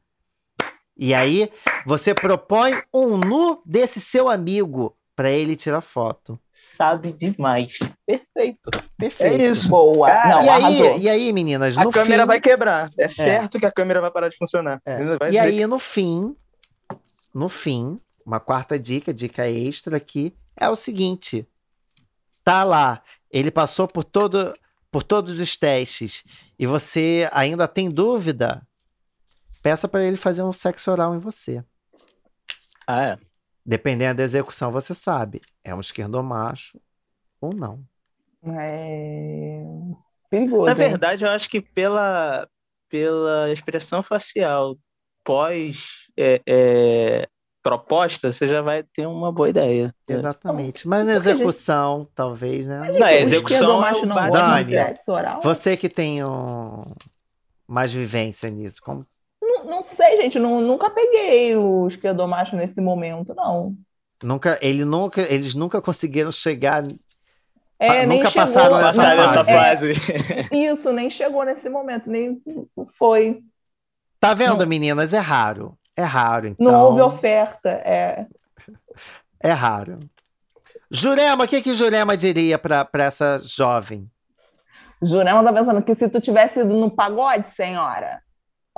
E aí você propõe um nu desse seu amigo para ele tirar foto. Sabe demais. Perfeito. Perfeito. É isso. Boa. Não, e, aí, e aí, meninas, a câmera fim... vai quebrar. É, é certo que a câmera vai parar de funcionar. É. E aí, que... no fim, no fim, uma quarta dica, dica extra aqui, é o seguinte. Tá lá, ele passou por todo por todos os testes e você ainda tem dúvida, peça para ele fazer um sexo oral em você. Ah, é? Dependendo da execução, você sabe. É um esquerdomacho ou não. É perigoso. Na verdade, eu acho que pela, pela expressão facial pós é, é, proposta, você já vai ter uma boa ideia. Exatamente. Mas na execução, gente... talvez, né? Não, na execução, é não Dani, você que tem um... mais vivência nisso, como não sei, gente, não, nunca peguei o esquerdomacho nesse momento, não. Nunca, ele nunca, eles nunca conseguiram chegar. É, nunca chegou, passaram nessa fase. fase. É, isso, nem chegou nesse momento, nem foi. Tá vendo, não. meninas? É raro. É raro, então. Não houve oferta, é. É raro. Jurema, o que que Jurema diria para essa jovem? Jurema tá pensando que se tu tivesse ido no pagode, senhora,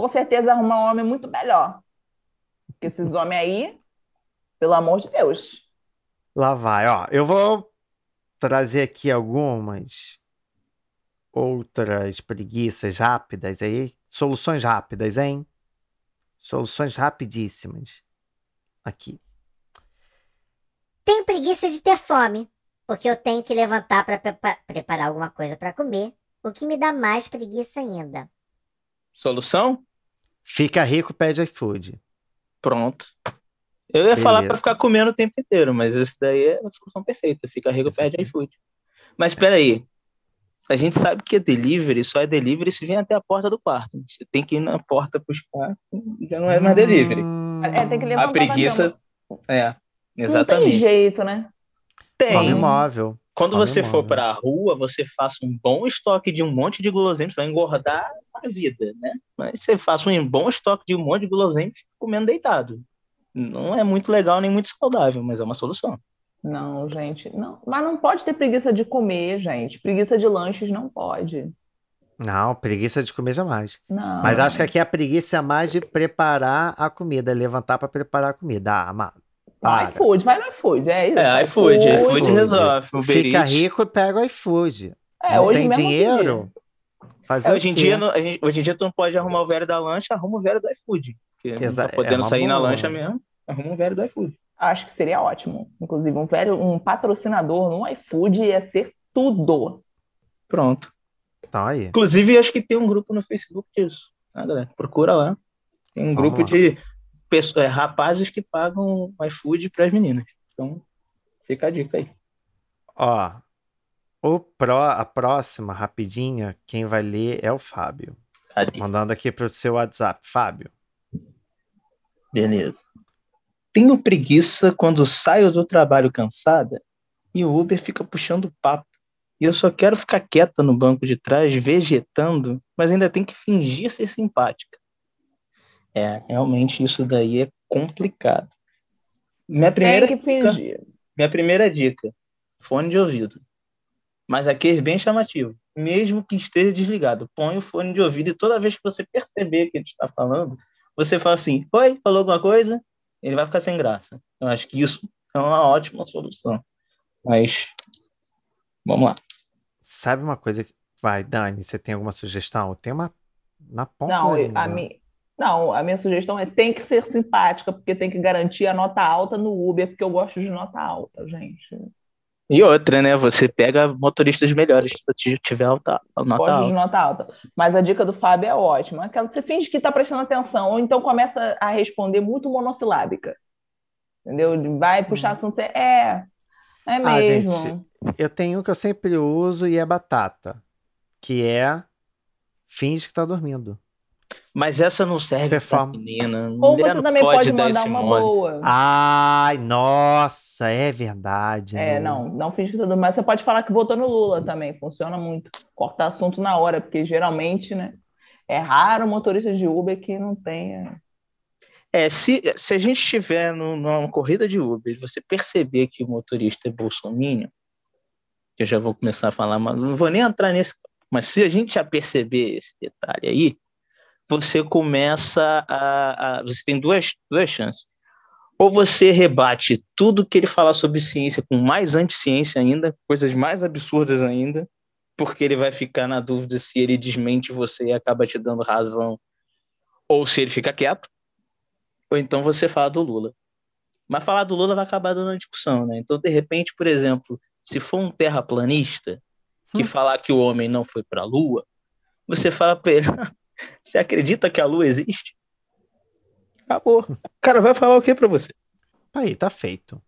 com certeza arrumar um homem muito melhor. Porque esses homens aí, pelo amor de Deus. Lá vai, ó. Eu vou trazer aqui algumas outras preguiças rápidas aí. Soluções rápidas, hein? Soluções rapidíssimas. Aqui. Tenho preguiça de ter fome, porque eu tenho que levantar para preparar alguma coisa para comer, o que me dá mais preguiça ainda. Solução? Fica rico, pede iFood. Pronto. Eu ia Beleza. falar para ficar comendo o tempo inteiro, mas isso daí é a solução perfeita. Fica rico, pede iFood. Mas espera aí. A gente sabe que é delivery, só é delivery se vem até a porta do quarto. Você tem que ir na porta buscar, já não é mais delivery. É, tem que levar a preguiça. É, exatamente. Não tem jeito, né? Tem. Home imóvel. Quando você for para a rua, você faça um bom estoque de um monte de guloseimas, vai engordar a vida, né? Mas você faça um bom estoque de um monte de guloseimas comendo deitado. Não é muito legal nem muito saudável, mas é uma solução. Não, gente, não. Mas não pode ter preguiça de comer, gente. Preguiça de lanches não pode. Não, preguiça de comer jamais. Não. Mas acho que aqui a preguiça é mais de preparar a comida, levantar para preparar a comida. Ah, amado. Para. iFood, vai no iFood, é isso. É, iFood, iFood, iFood resolve. Fica rico e pega o iFood. É, não tem dinheiro? Fazer é, hoje, em dia, gente, hoje em dia tu não pode arrumar o velho da lancha, arruma o velho do iFood. Porque Exa não tá podendo é sair boa. na lancha mesmo, arruma o velho do iFood. Acho que seria ótimo. Inclusive, um velho, um patrocinador no iFood ia ser tudo. Pronto. Tá aí. Inclusive, acho que tem um grupo no Facebook disso. Ah, galera, procura lá. Tem um Vamos grupo lá. de pessoas, é, rapazes que pagam iFood para as meninas. Então, fica a dica aí. Ó, o pro, a próxima, rapidinha, quem vai ler é o Fábio. Cadê? Mandando aqui para o seu WhatsApp. Fábio. Beleza. tenho preguiça quando saio do trabalho cansada e o Uber fica puxando papo. E eu só quero ficar quieta no banco de trás, vegetando, mas ainda tem que fingir ser simpática. É, realmente isso daí é complicado. Minha primeira, Tem que fingir. minha primeira dica: fone de ouvido. Mas aquele bem chamativo. Mesmo que esteja desligado, põe o fone de ouvido e toda vez que você perceber que ele está falando, você fala assim: Oi, falou alguma coisa? Ele vai ficar sem graça. Eu acho que isso é uma ótima solução. Mas vamos lá. Sabe uma coisa que. Vai, Dani, você tem alguma sugestão? Tem uma na ponta Não, a mi... não, a minha sugestão é tem que ser simpática, porque tem que garantir a nota alta no Uber, porque eu gosto de nota alta, gente. E outra, né? Você pega motoristas melhores se tiver alta, nota Gosto de alta. nota alta. Mas a dica do Fábio é ótima. Aquela que você finge que está prestando atenção, ou então começa a responder muito monossilábica. Entendeu? Vai puxar assunto, você é, é Hum. Ah, mesmo. gente, Eu tenho um que eu sempre uso e é batata. Que é finge que tá dormindo. Mas essa não serve pra Perform- menina. Ou Mulher você não também pode pode dar mandar uma mole. boa. Ai, nossa, é verdade. É, Lu. não, não finge que tá dormindo. Mas você pode falar que votou no Lula também, funciona muito. Cortar assunto na hora, porque geralmente, né? É raro motorista de Uber que não tenha. É, se, se a gente estiver numa corrida de Uber e você perceber que o motorista é bolsominion, que eu já vou começar a falar, mas não vou nem entrar nesse. Mas se a gente já perceber esse detalhe aí, você começa a. a- você tem duas, duas chances. Ou você rebate tudo que ele falar sobre ciência com mais anticiência ainda, coisas mais absurdas ainda, porque ele vai ficar na dúvida se ele desmente você e acaba te dando razão, ou se ele fica quieto. Ou então você fala do Lula. Mas falar do Lula vai acabar dando uma discussão, né? Então, de repente, por exemplo, se for um terraplanista que Hum. falar que o homem não foi para a Lua, você fala para ele: você acredita que a Lua existe? Acabou. O cara vai falar o que para você? Aí, tá feito.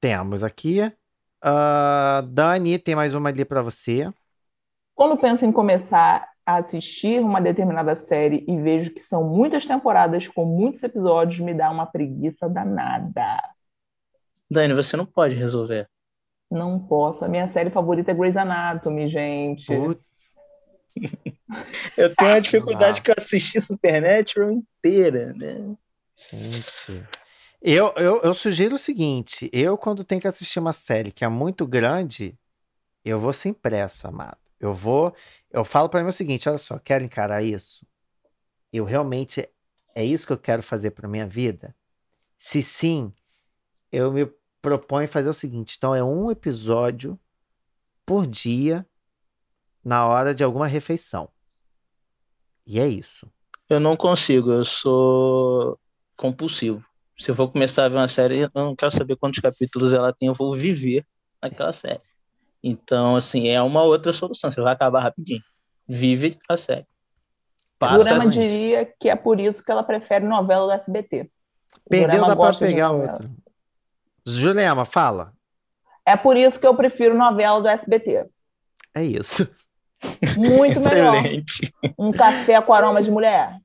Temos aqui. ah, Dani, tem mais uma ali pra você. Quando penso em começar a assistir uma determinada série e vejo que são muitas temporadas com muitos episódios, me dá uma preguiça danada. Dani, você não pode resolver. Não posso. A minha série favorita é Grey's Anatomy, gente. Putz, *laughs* Eu tenho uma dificuldade Não. que eu assisti Supernatural inteira, né? Gente. Eu, eu, eu sugiro o seguinte: eu, quando tenho que assistir uma série que é muito grande, eu vou sem pressa, amado. Eu vou. Eu falo pra mim o seguinte: olha só, quero encarar isso? Eu realmente. É isso que eu quero fazer pra minha vida? Se sim, eu me proponho fazer o seguinte: então é um episódio por dia na hora de alguma refeição. E é isso. Eu não consigo, eu sou compulsivo. Se eu vou começar a ver uma série, eu não quero saber quantos capítulos ela tem, eu vou viver naquela série. Então, assim, é uma outra solução. Você vai acabar rapidinho. Vive a série. Passa Jurema assim. diria que é por isso que ela prefere novela do SBT. Perdeu, dá pra pegar novela. outro. Julema, fala. É por isso que eu prefiro novela do SBT. É isso. Muito melhor. Excelente. Um café com aroma de mulher.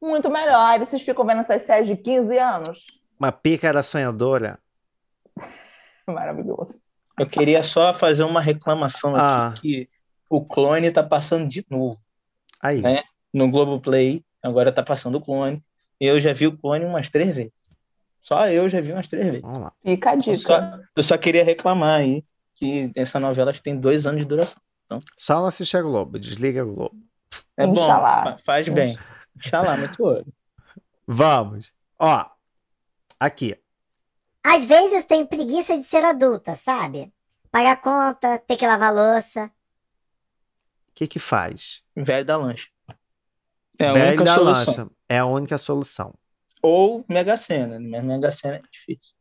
Muito melhor. Aí vocês ficam vendo essas séries de 15 anos. Uma pícara sonhadora. Maravilhoso. Eu queria só fazer uma reclamação Ah. aqui que o clone tá passando de novo Aí. É. no Globoplay. Agora tá passando o clone. Eu já vi o clone umas três vezes. Só eu já vi umas três vezes. Vamos lá. Fica a Eu dica. só, eu só queria reclamar aí que essa novela acho que tem dois anos de duração. Só não assiste a Globo. Desliga a Globo. É bom, fa- faz bem. Inxalá, muito ouro. Vamos. Ó. Aqui. Às vezes eu tenho preguiça de ser adulta, sabe? Pagar conta, ter que lavar louça. O que que faz? Velho da lancha. É a Velho única da solução. lancha. É a única solução. Ou Mega Sena. Mas Mega Sena é difícil.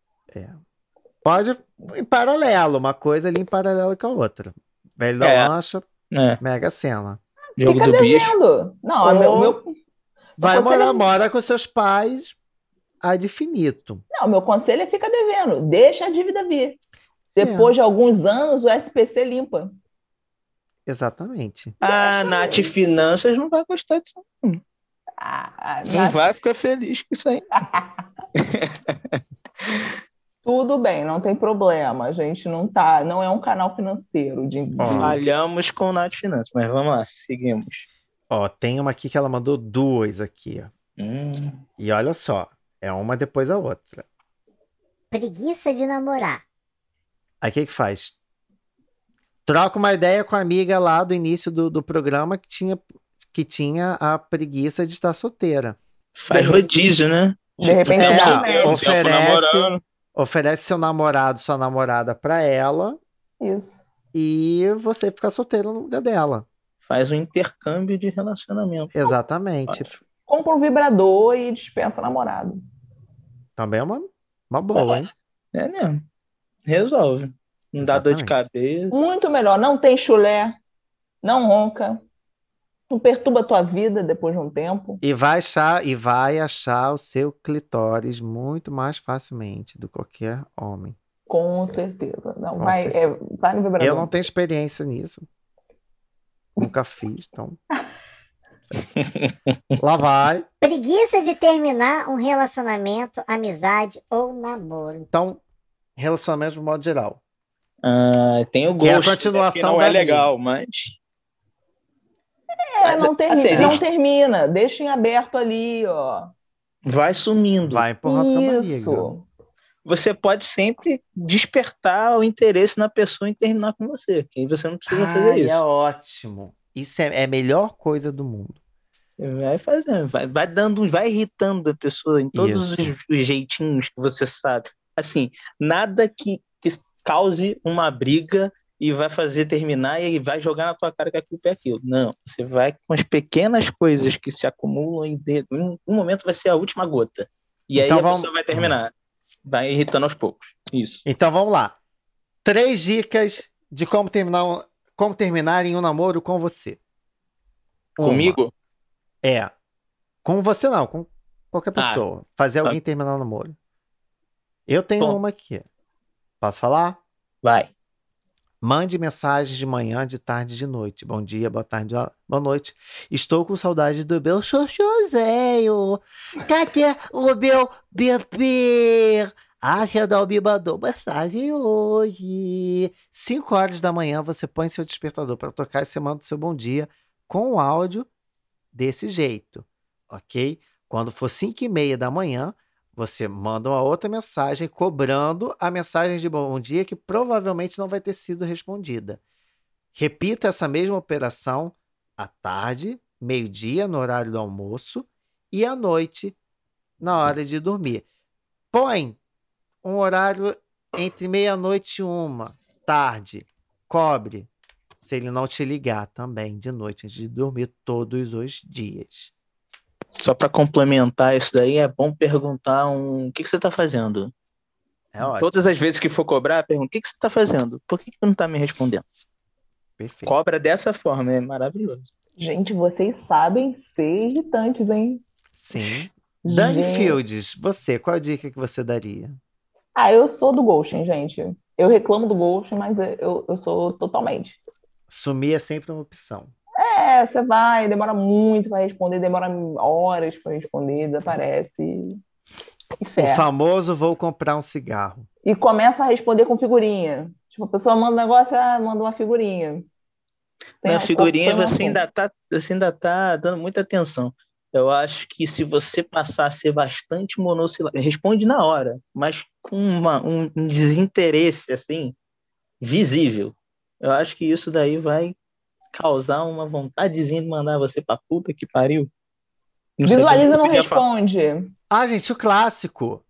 Pode em paralelo. Uma coisa ali em paralelo com a outra. Velho da É. lancha, É, Mega Sena. jogo Fica do bicho. devendo. Não, Ou- meu, meu- Vai morar, é- mora com seus pais ad infinito. não, meu conselho é fica devendo. Deixa a dívida vir. É. Depois de alguns anos, o SPC limpa. Exatamente. A Nath Finanças não vai gostar disso. Ah, ah, Não vai ficar feliz com isso aí. *laughs* *laughs* bem, não tem problema. A gente não tá, não é um canal financeiro de. Falhamos com o Nath Finanças, mas vamos lá, seguimos. Ó, tem uma aqui que ela mandou duas aqui, ó. Hum, E olha só, é uma depois da outra. Preguiça de namorar. Aí o que que faz? Troca uma ideia com a amiga lá do início do, do programa que tinha, que tinha a preguiça de estar solteira. faz rodízio, né? De repente, É, oferece-. Oferece seu namorado, sua namorada pra ela Isso. e você fica solteiro no lugar dela. Faz um intercâmbio de relacionamento. Exatamente. Ótimo. Compra um vibrador e dispensa namorado. Também é uma, uma boa, hein? É mesmo. Resolve. Não dá dor de Exatamente. cabeça. Muito melhor. Não tem chulé, não ronca, não perturba a tua vida depois de um tempo. E vai achar, e vai achar o seu clitóris muito mais facilmente do que qualquer homem. Com certeza. Não, Com vai, certeza. é, vai no vibrador. Eu não tenho experiência nisso. Nunca fiz, então. *laughs* Lá vai. Preguiça de terminar um relacionamento, amizade ou namoro. Então, relacionamento de modo geral. Ah, tem o Que é a gosto, continuação que não é legal, mas É, Mas, não, termina, assim, não gente- termina. Deixa em aberto ali, ó. vai sumindo. Vai empurrando com a barriga. Isso. Você pode sempre despertar o interesse na pessoa em terminar com você. Que você não precisa fazer Ai, isso. é ótimo. Isso é, é a melhor coisa do mundo. Vai fazendo, vai, vai dando, vai irritando a pessoa em todos Isso. os jeitinhos que você sabe. Assim, nada que, que cause uma briga e vai fazer terminar e vai jogar na tua cara que a culpa é aquilo. Não, você vai com as pequenas coisas que se acumulam em dedo. Em um momento vai ser a última gota. E aí Então a vamos- pessoa vai terminar. Vai irritando aos poucos. Isso. Então vamos lá. Três dicas de como terminar, um- como terminar em um namoro com você. Uma. Comigo? É. Com você não, com qualquer Ah. pessoa. Fazer alguém terminar o namoro. Eu tenho Bom. uma aqui. Posso falar? Vai. Mande mensagens de manhã, de tarde, de noite. Bom dia, boa tarde, boa noite. Estou com saudade do meu xoxozinho. Cadê o meu bebê? Ah, Randall me mandou mensagem hoje. 5 horas da manhã você põe seu despertador para tocar e você manda o seu bom dia com o áudio desse jeito, ok? Quando for 5 e meia da manhã, você manda uma outra mensagem cobrando a mensagem de bom dia que provavelmente não vai ter sido respondida. Repita essa mesma operação à tarde, meio-dia, no horário do almoço, e à noite, na hora de dormir. Põe um horário entre meia-noite e uma, tarde. Cobre, se ele não te ligar também de noite, antes de dormir, todos os dias. Só para complementar isso daí, é bom perguntar um. O que, que você está fazendo? É ótimo. Todas as vezes que for cobrar, pergunta: o que, que você está fazendo? Por que, que não está me respondendo? Perfeito. Cobra dessa forma, é maravilhoso. Gente, vocês sabem ser irritantes, hein? Sim. Dani Gente. Fields, você, qual a dica que você daria? Ah, eu sou do ghosting, gente. Eu reclamo do ghosting, mas eu, eu sou totalmente. Sumir é sempre uma opção. É, você vai, demora muito para responder, demora horas para responder, desaparece. E O famoso vou comprar um cigarro. E começa a responder com figurinha. Tipo, a pessoa manda um negócio, ah, manda uma figurinha. Tem Na a- figurinha você ainda, tá, você ainda tá dando muita atenção. Eu acho que se você passar a ser bastante monossilábico, responde na hora, mas com uma- um, um desinteresse assim, visível. Eu acho que isso daí vai causar uma vontadezinha de mandar você pra puta que pariu. Não Visualiza e não falar. responde. Ah, gente, o clássico.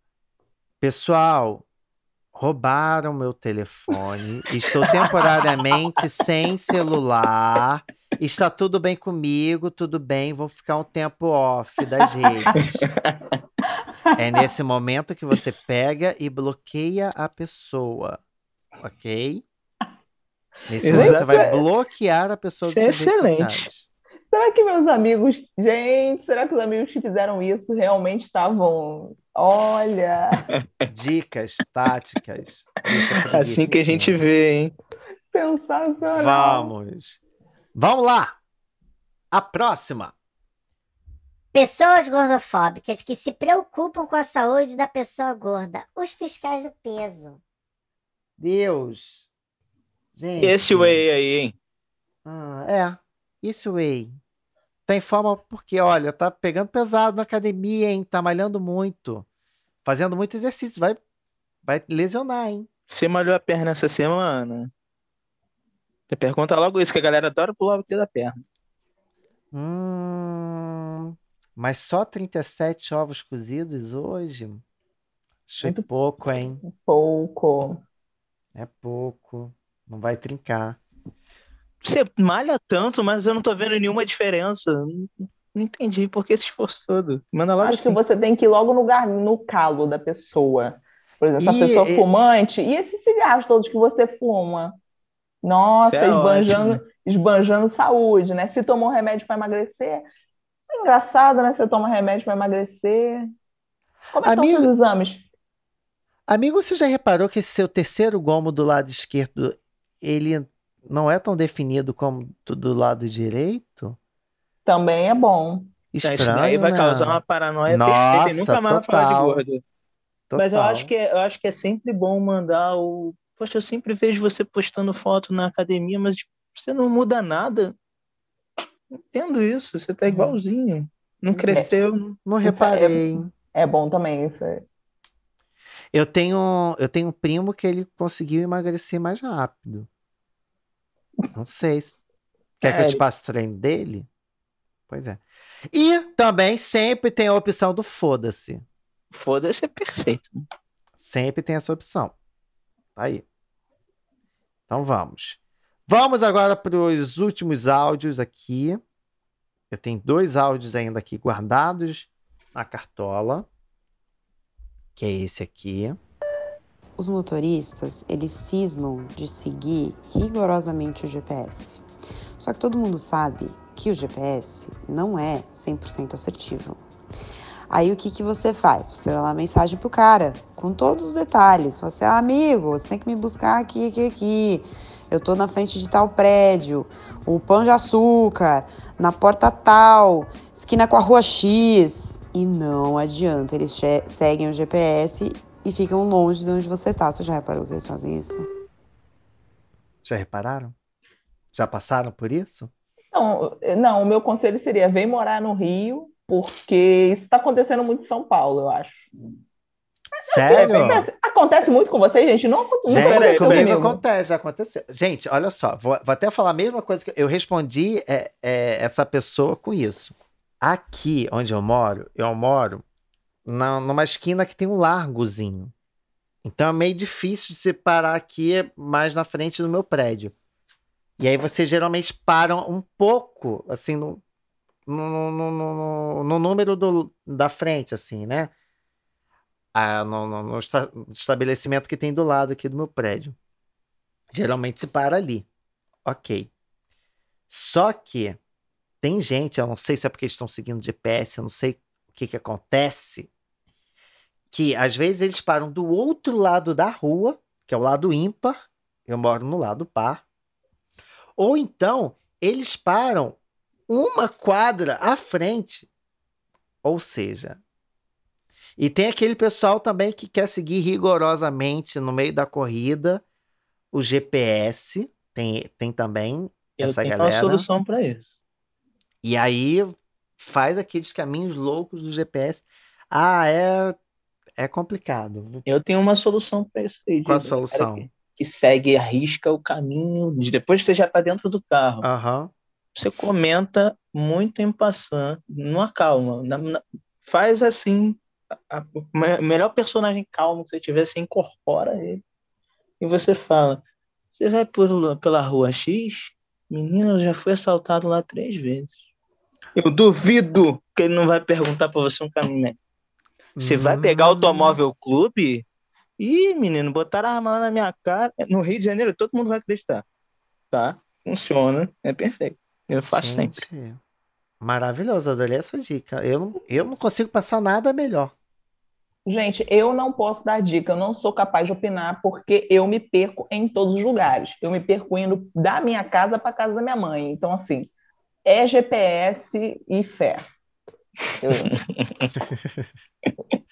Pessoal, roubaram meu telefone. Estou temporariamente *laughs* sem celular. Está tudo bem comigo, tudo bem. Vou ficar um tempo off das redes. É nesse momento que você pega e bloqueia a pessoa, ok? Nesse momento você vai Exato. bloquear a pessoa Isso é excelente. Será que meus amigos, gente, será que os amigos que fizeram isso realmente estavam? Olha, *laughs* Dicas, táticas. Assim que a gente vê, hein? sensacional. Vamos. Vamos lá. A próxima. Pessoas gordofóbicas que se preocupam com a saúde da pessoa gorda. Os fiscais do peso. Deus. Gente. Esse whey aí, hein? Ah, é, esse whey. Tá em forma porque, olha, tá pegando pesado na academia, hein? Tá malhando muito. Fazendo muito exercício. Vai, vai lesionar, hein? Você malhou a perna essa semana? Você pergunta logo isso, que a galera adora pular o da perna. Hum, mas só 37 ovos cozidos hoje? Achei Muito pouco, hein? Pouco. É pouco. Não vai trincar. Você malha tanto, mas eu não tô vendo nenhuma diferença. Não, entendi por que esse esforço todo. Manda logo Acho que assim. você tem que ir logo no, gar- no calo da pessoa. Por exemplo, se a E- pessoa e- fumante, e esses cigarros todos que você fuma? Nossa, é esbanjando, ótimo. esbanjando saúde, né? Se tomou remédio para emagrecer, é engraçado, né? Você toma remédio para emagrecer. Como é que Amigo- estão seus exames? Amigo, você já reparou que esse seu terceiro gomo do lado esquerdo, ele não é tão definido como do do lado direito? Também é bom. Então, isso daí Estranho, vai né? causar uma paranoia Nossa, perfeita e nunca mais vai falar de total. gordo. Mas eu Total. acho que é, eu acho que é sempre bom mandar o. Poxa, eu sempre vejo você postando foto na academia, mas tipo, você não muda nada. Entendo isso, você tá Uhum. igualzinho. Não É. cresceu. não- Não Isso é- reparei. É bom também. Isso é- Eu tenho, eu tenho um primo que ele conseguiu emagrecer mais rápido. Não sei. se- Quer que eu te É, passe o treino dele? Pois é. E também sempre tem a opção do foda-se. Foda-se, é perfeito. Sempre tem essa opção. Tá aí. Então vamos. Vamos agora para os últimos áudios aqui. Eu tenho dois áudios ainda aqui guardados na cartola. Que é esse aqui. Os motoristas, eles cismam de seguir rigorosamente o GPS. Só que todo mundo sabe que o GPS não é 100% assertivo. Aí o que, que você faz? Você vai lá mensagem pro cara, com todos os detalhes. Você, ah, amigo, você tem que me buscar aqui, aqui, aqui. Eu tô na frente de tal prédio, o pão de açúcar, na porta tal, esquina com a rua X. E não adianta, eles seguem o GPS e ficam longe de onde você tá. Você já reparou que eles fazem isso? Já repararam? Já passaram por isso? Não, não, o meu conselho seria: vem morar no Rio, porque isso está acontecendo muito em São Paulo, eu acho. Sério? Acontece, acontece muito com vocês, gente? Não, não Gente, acontece comigo comigo. acontece, já aconteceu. Gente, olha só, vou, vou até falar a mesma coisa que eu respondi é, é, essa pessoa com isso. Aqui onde eu moro, eu moro na, numa esquina que tem um largozinho. Então é meio difícil de se parar aqui mais na frente do meu prédio. E aí vocês geralmente param um pouco, assim, no, no, no, no- no número do, da frente, assim, né? Ah, no, no- no estabelecimento que tem do lado aqui do meu prédio. Geralmente se para ali. Ok. Só que tem gente, eu não sei se é porque eles estão seguindo GPS, eu não sei o que que acontece, que às vezes eles param do outro lado da rua, que é o lado ímpar, eu moro no lado par, ou então eles param uma quadra à frente. Ou seja, e tem aquele pessoal também que quer seguir rigorosamente no meio da corrida o GPS, tem, tem também Eu essa tenho uma galera. solução para isso. E aí faz aqueles caminhos loucos do GPS. Ah, é, é complicado. Eu tenho uma solução para isso aí. Qual a solução? Que, que segue e arrisca o caminho de depois que você já está dentro do carro. Aham. Você comenta muito em passant, numa calma. Na- na- faz assim. a- a- melhor personagem calmo que você tiver, você incorpora ele. E você fala: Você vai por, pela rua X? Menino, eu já fui assaltado lá três vezes. Eu duvido que ele não vai perguntar para você um caminho. melhor. Você vai pegar o Hum. automóvel clube? Ih, menino, botaram a arma lá na minha cara. No Rio de Janeiro, todo mundo vai acreditar. Tá? Funciona. É perfeito. Eu faço sempre. Gente, maravilhoso, adorei essa dica. Eu não, eu não consigo passar nada melhor. Gente, eu não posso dar dica, eu não sou capaz de opinar, porque eu me perco em todos os lugares. Eu me perco indo da minha casa para casa da minha mãe. Então, assim, é GPS e fé. Eu- *laughs*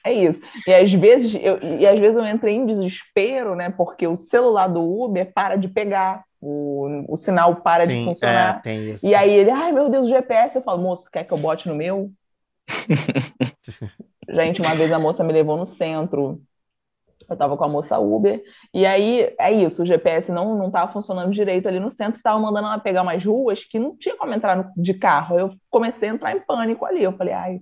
É isso. E às vezes eu, e às vezes eu entrei em desespero, né? Porque o celular do Uber para de pegar, o, o sinal para Sim, de funcionar. É, tem isso. E aí ele, ai meu Deus, o GPS. Eu falo, moço, quer que eu bote no meu? *laughs* Gente, uma vez a moça me levou no centro. Eu tava com a moça Uber. E aí é isso, o GPS não, não tava funcionando direito ali no centro, tava mandando ela pegar umas ruas que não tinha como entrar no- de carro. Eu comecei a entrar em pânico ali. Eu falei, ai,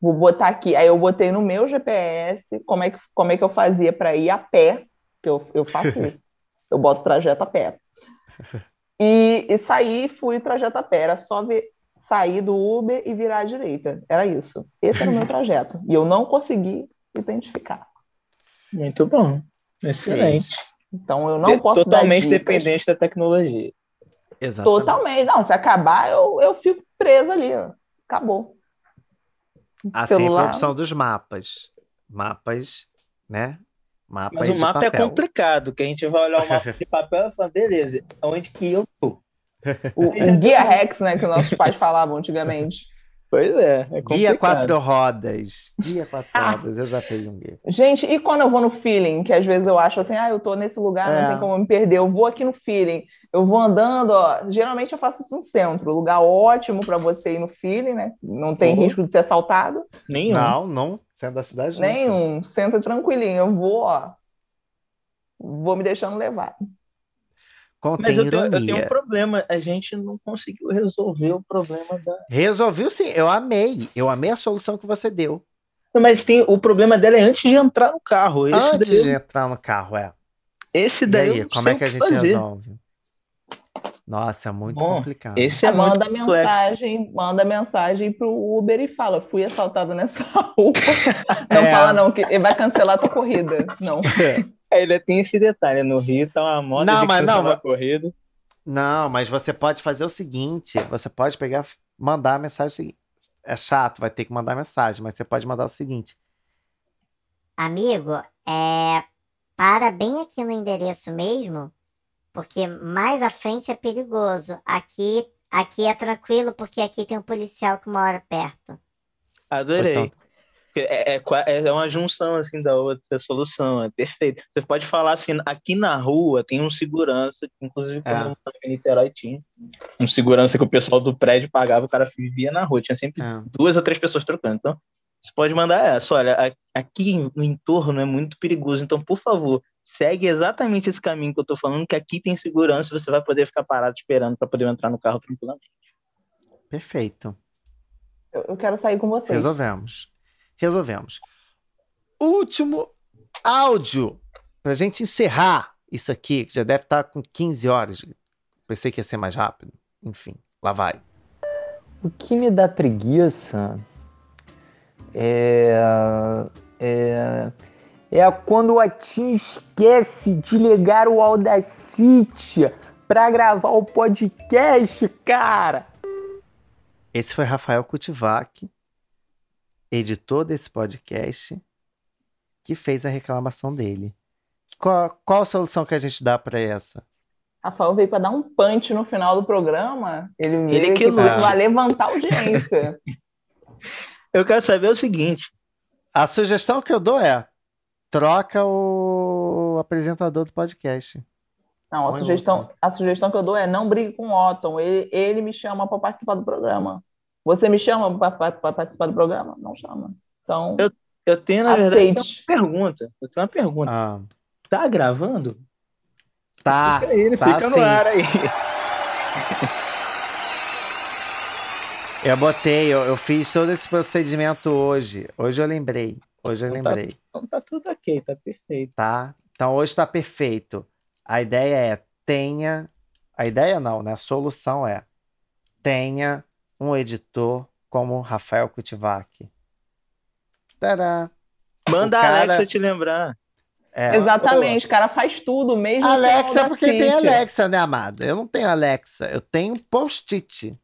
vou botar aqui. Aí eu botei no meu GPS como é que, como é que eu fazia para ir a pé, que eu, eu faço *laughs* isso. Eu boto trajeto a pé. E, e saí, fui trajeto a pé. Era só ver, sair do Uber e virar à direita. Era isso. Esse era o meu *laughs* trajeto. E eu não consegui identificar. Muito bom. É Excelente. isso. Então eu não posso dar Totalmente dependente da tecnologia. Exatamente. Totalmente. Não, se acabar, eu, eu fico presa ali. ó. Acabou. Há sempre a celular. opção dos mapas. Mapas, né? Mapas Mas o de mapa é papel. complicado, que a gente vai olhar o mapa *laughs* de papel e falar, beleza, onde que eu tô? O, o Guia Rex, né, que nossos pais falavam antigamente. *laughs* Pois é, é complicado. Guia quatro rodas. Guia quatro Ah. rodas. Eu já peguei um guia. Gente, e quando eu vou no feeling, que às vezes eu acho assim, ah, eu tô nesse lugar, É. não tem como me perder, eu vou aqui no feeling, eu vou andando, ó, geralmente eu faço isso no centro, lugar ótimo para você ir no feeling, né? Não tem Uhum. risco de ser assaltado, Nenhum. Não, não. Sendo da cidade, nunca. nenhum, centro tranquilinho, eu vou, ó, vou me deixando levar. Contém Mas eu tenho, eu tenho um problema, a gente não conseguiu resolver o problema da. Resolviu sim. Eu amei. Eu amei a solução que você deu. Mas tem, o problema dela é antes de entrar no carro. Esse Antes daí, de entrar no carro, é. esse E daí eu aí, não como sei é que a gente fazer. resolve? Nossa, é muito Bom, complicado. Esse é muito manda complexo. mensagem, manda mensagem pro Uber e fala, fui assaltado nessa *laughs* rua. Não É. fala não, que ele vai cancelar a tua corrida. Não. É, *laughs* ele tem esse detalhe, no Rio tá uma moda Não, de mas não, mas- corrida. Não, mas você pode fazer o seguinte: você pode pegar, mandar a mensagem seguinte. É chato, vai ter que mandar mensagem, mas você pode mandar o seguinte: Amigo, é. Para bem aqui no endereço mesmo, porque mais à frente é perigoso. Aqui, aqui é tranquilo, porque aqui tem um policial que mora perto. Adorei. Portanto- É, é, é uma junção assim da outra solução, é perfeito. Você pode falar assim, aqui na rua tem um segurança, inclusive quando É. em Niterói tinha um segurança que o pessoal do prédio pagava, o cara vivia na rua, tinha sempre é, duas ou três pessoas trocando. Então, você pode mandar essa, olha, aqui no entorno é muito perigoso, então, por favor, segue exatamente esse caminho que eu tô falando, que aqui tem segurança, você vai poder ficar parado esperando para poder entrar no carro tranquilamente. perfeito. Eu, eu quero sair com vocês. Resolvemos. Resolvemos. Último áudio pra gente encerrar isso aqui, que já deve estar com 15 horas. Pensei que ia ser mais rápido. Enfim, lá vai. O que me dá preguiça é, é, é quando a Tim esquece de ligar o Audacity para gravar o podcast, cara. Esse foi Rafael Kutivac, editor desse podcast, que fez a reclamação dele. Qual, qual a solução que a gente dá para essa? Rafael veio para dar um punch no final do programa. Ele Ele que pra lute. levantar a audiência. *laughs* Eu quero saber o seguinte, A sugestão que eu dou é troca o apresentador do podcast. Não, a Põe sugestão, a sugestão que eu dou é não brigue com o Otton. Ele, ele me chama para participar do programa. Você me chama para participar do programa? Não chama. Então, Eu- eu tenho, na verdade, aceite. uma pergunta. Eu tenho uma pergunta. Ah, Tá gravando? tá. Fica ele tá fica sim. no ar aí. *laughs* Eu botei, eu, eu fiz todo esse procedimento hoje. Hoje eu lembrei. Hoje eu Então tá- lembrei, Então tá tudo ok, tá perfeito. tá? Então hoje tá perfeito. A ideia é tenha. A ideia não, né? A solução é tenha um editor como Rafael Kutivac. Tadá! Manda O a cara- Alexa te lembrar. É. Exatamente, o cara faz tudo mesmo. Alexa, porque tem. Alexa, né, amada? Eu não tenho Alexa, eu tenho post-it.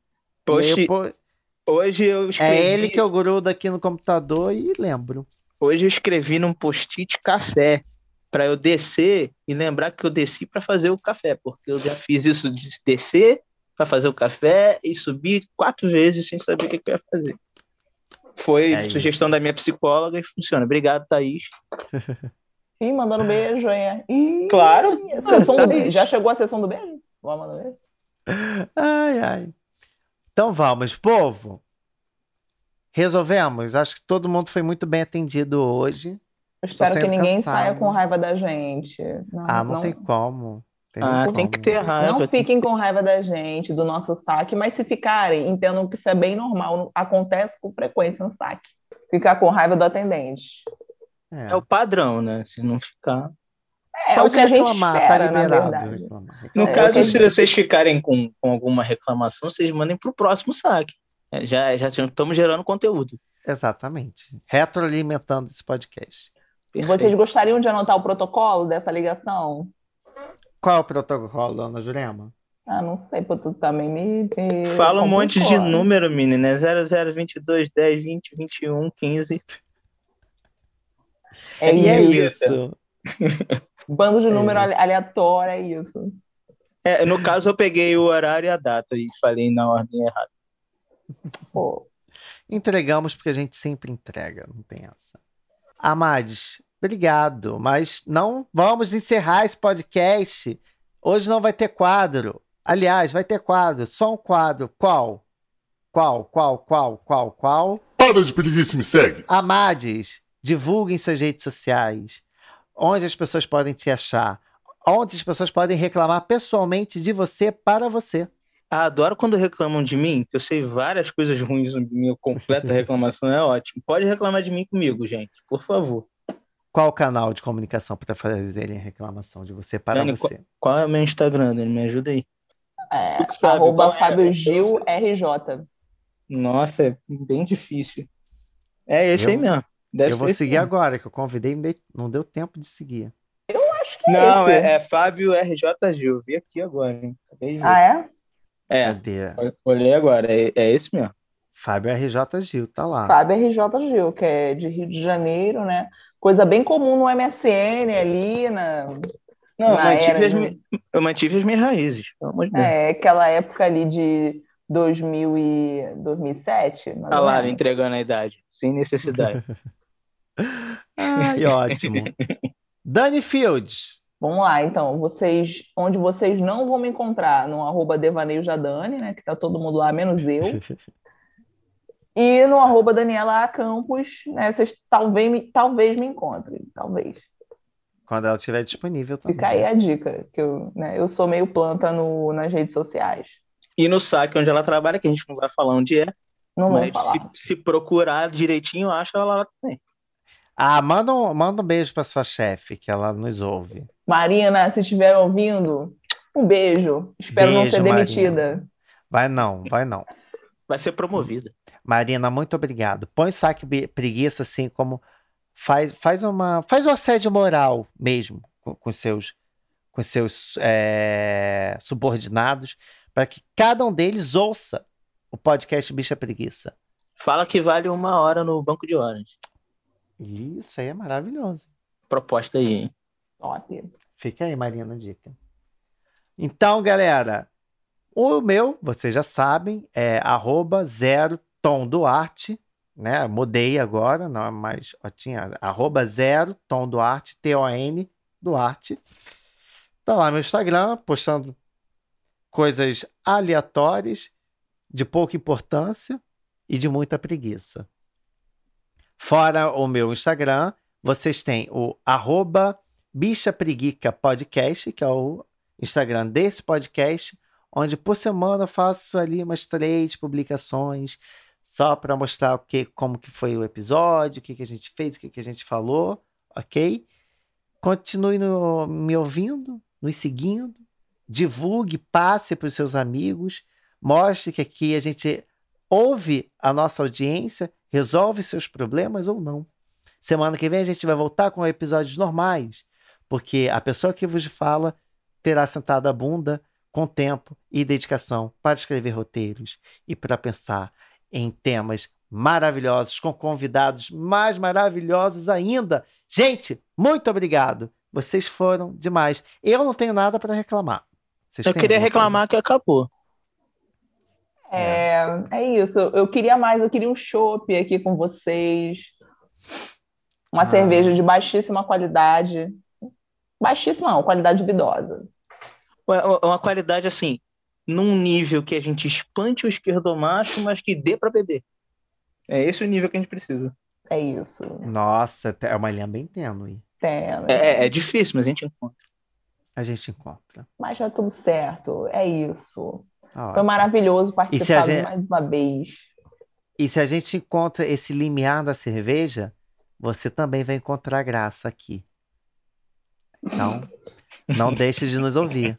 Post- po- Hoje eu escrevi, É ele que eu grudo aqui no computador e lembro. hoje eu escrevi num post-it café para eu descer e lembrar que eu desci para fazer o café, porque eu já fiz isso de descer para fazer o café e subir quatro vezes sem saber o que que eu ia fazer. Foi É sugestão isso. da minha psicóloga e funciona. Obrigado, Thaís. *laughs* Ih, mandando beijo, hein? Ih, Claro. sessão do- já chegou a sessão do beijo? Vamos mandar beijo? Ai, ai. Então vamos, povo. Resolvemos. Acho que todo mundo foi muito bem atendido hoje. Eu espero que ninguém cansado. saia com raiva da gente. Não, Ah, não, tem como. Tem Ah, tem que ter raiva. Não fiquem que- com raiva da gente, do nosso saque, mas se ficarem, entendam que isso é bem normal, acontece com frequência no saque. Ficar com raiva do atendente. É. É o padrão, né? Se não ficar. É Pode o que a gente reclamar, espera, tá na liberado. reclamar. No É, caso, se vocês ficarem com, com alguma reclamação, vocês mandem pro próximo saque. É, Já, já estamos gerando conteúdo. Exatamente. Retroalimentando esse podcast. Vocês Perfeito. gostariam de anotar o protocolo dessa ligação? Qual é o protocolo, Ana Jurema? Ah, não sei, pô, tu também me. me Fala um monte de complicou. número, menina. É 00, 22, 10, 20, 21, 15. É e é isso. *laughs* Bando de É número aleatório, é isso. É, no caso, eu peguei o horário e a data e falei na ordem errada. *laughs* Pô, Entregamos porque a gente sempre entrega, não tem essa. Amades, obrigado, mas não vamos encerrar esse podcast. Hoje não vai ter quadro. Aliás, vai ter quadro, só um quadro. Qual? Qual, qual, qual, qual, qual? Para de preguiça me segue. Amades, divulguem suas redes sociais. Onde as pessoas podem te achar. Onde as pessoas podem reclamar pessoalmente de você para você. Ah, adoro quando reclamam de mim, que eu sei várias coisas ruins mim, completa reclamação é ótimo. Pode reclamar de mim comigo, gente, por favor. Qual o canal de comunicação para fazerem a reclamação de você para Dani, você? Qual é o meu Instagram, Dani? Me ajuda aí. é, sabe, arroba qual é? Fábio Gil RJ. Nossa, é bem difícil. É esse Eu- aí mesmo. Deve eu vou seguir mesmo. agora, que eu convidei, não deu tempo de seguir. Acho que é Não, esse. é, é Fábio RJ Gil. Vi aqui agora, hein? Acabei de ver. Ah, é? É, Cadê? olhei agora. É, é esse mesmo. Fábio RJ Gil, tá lá. Fábio RJ Gil, que é de Rio de Janeiro, né? Coisa bem comum no MSN ali, na, Não, eu na mantive, era, as, né? eu mantive as minhas raízes, pelo amor de Deus. É, aquela época ali de 2000 e 2007, mais A ou Lara menos. entregando a idade, sem necessidade. *laughs* Ai, ótimo. Dani Fields. Vamos lá, então, vocês, onde vocês não vão me encontrar, no arroba Devaneio Jadane, né, que tá todo mundo lá, menos eu, *laughs* e no arroba Daniela A. Campos, né, vocês talvez me, talvez me encontrem, talvez. Quando ela estiver disponível também. Fica aí a dica, que eu, né, eu sou meio planta no, nas redes sociais. E no saque onde ela trabalha, que a gente não vai falar onde é, Não mas se, se procurar direitinho, eu acho ela lá também. Ah, manda um, manda um beijo pra sua chefe, que ela nos ouve. Marina, se estiver ouvindo, um beijo. Espero não Beijo, ser Marina. demitida. Vai não, vai não. Vai ser promovida. Marina, muito obrigado. Põe o saque preguiça assim como faz, faz uma faz um assédio moral mesmo com, com seus com seus é, subordinados para que cada um deles ouça o podcast Bicha Preguiça. Fala que vale uma hora no banco de horas. Isso aí é maravilhoso. Proposta aí, hein? Ótimo. Fica aí, Marina, a dica. Então, galera, o meu, vocês já sabem, é arroba zero Tom Duarte, né? Mudei agora, não é mais. Ó, tinha arroba zero Tom Duarte, T-O-N Duarte. Tá lá meu Instagram, postando coisas aleatórias, de pouca importância e de muita preguiça. Fora o meu Instagram, vocês têm o arroba Bicha Preguica Podcast, que é o Instagram desse podcast, onde por semana eu faço ali umas três publicações só para mostrar o que, como que foi o episódio, o que, que a gente fez, o que, que a gente falou, ok? Continue no- me ouvindo, nos seguindo, divulgue, passe para os seus amigos, mostre que aqui a gente ouve a nossa audiência, resolve seus problemas ou não. Semana que vem a gente vai voltar com episódios normais, porque a pessoa que vos fala terá sentado a bunda com tempo e dedicação para escrever roteiros e para pensar em temas maravilhosos, com convidados mais maravilhosos ainda. Gente, muito obrigado. Vocês foram demais. Eu não tenho nada para reclamar. Vocês Eu queria reclamar que acabou. É, é isso. Eu queria mais, eu queria um chopp aqui com vocês. Uma Ah. cerveja de baixíssima qualidade. Baixíssima, não, qualidade duvidosa. É uma qualidade assim, num nível que a gente espante o esquerdomacho, mas que dê pra beber. É esse o nível que a gente precisa. É isso. Nossa, é uma linha bem tênue. Tem, É, é- é difícil, mas a gente encontra. A gente encontra. Mas já tudo certo. É isso. Tá Foi ótimo. maravilhoso E se participar a gente- mais uma vez. E se a gente encontra esse limiar da cerveja, você também vai encontrar graça aqui. Então, não *laughs* deixe de nos ouvir.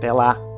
Até lá!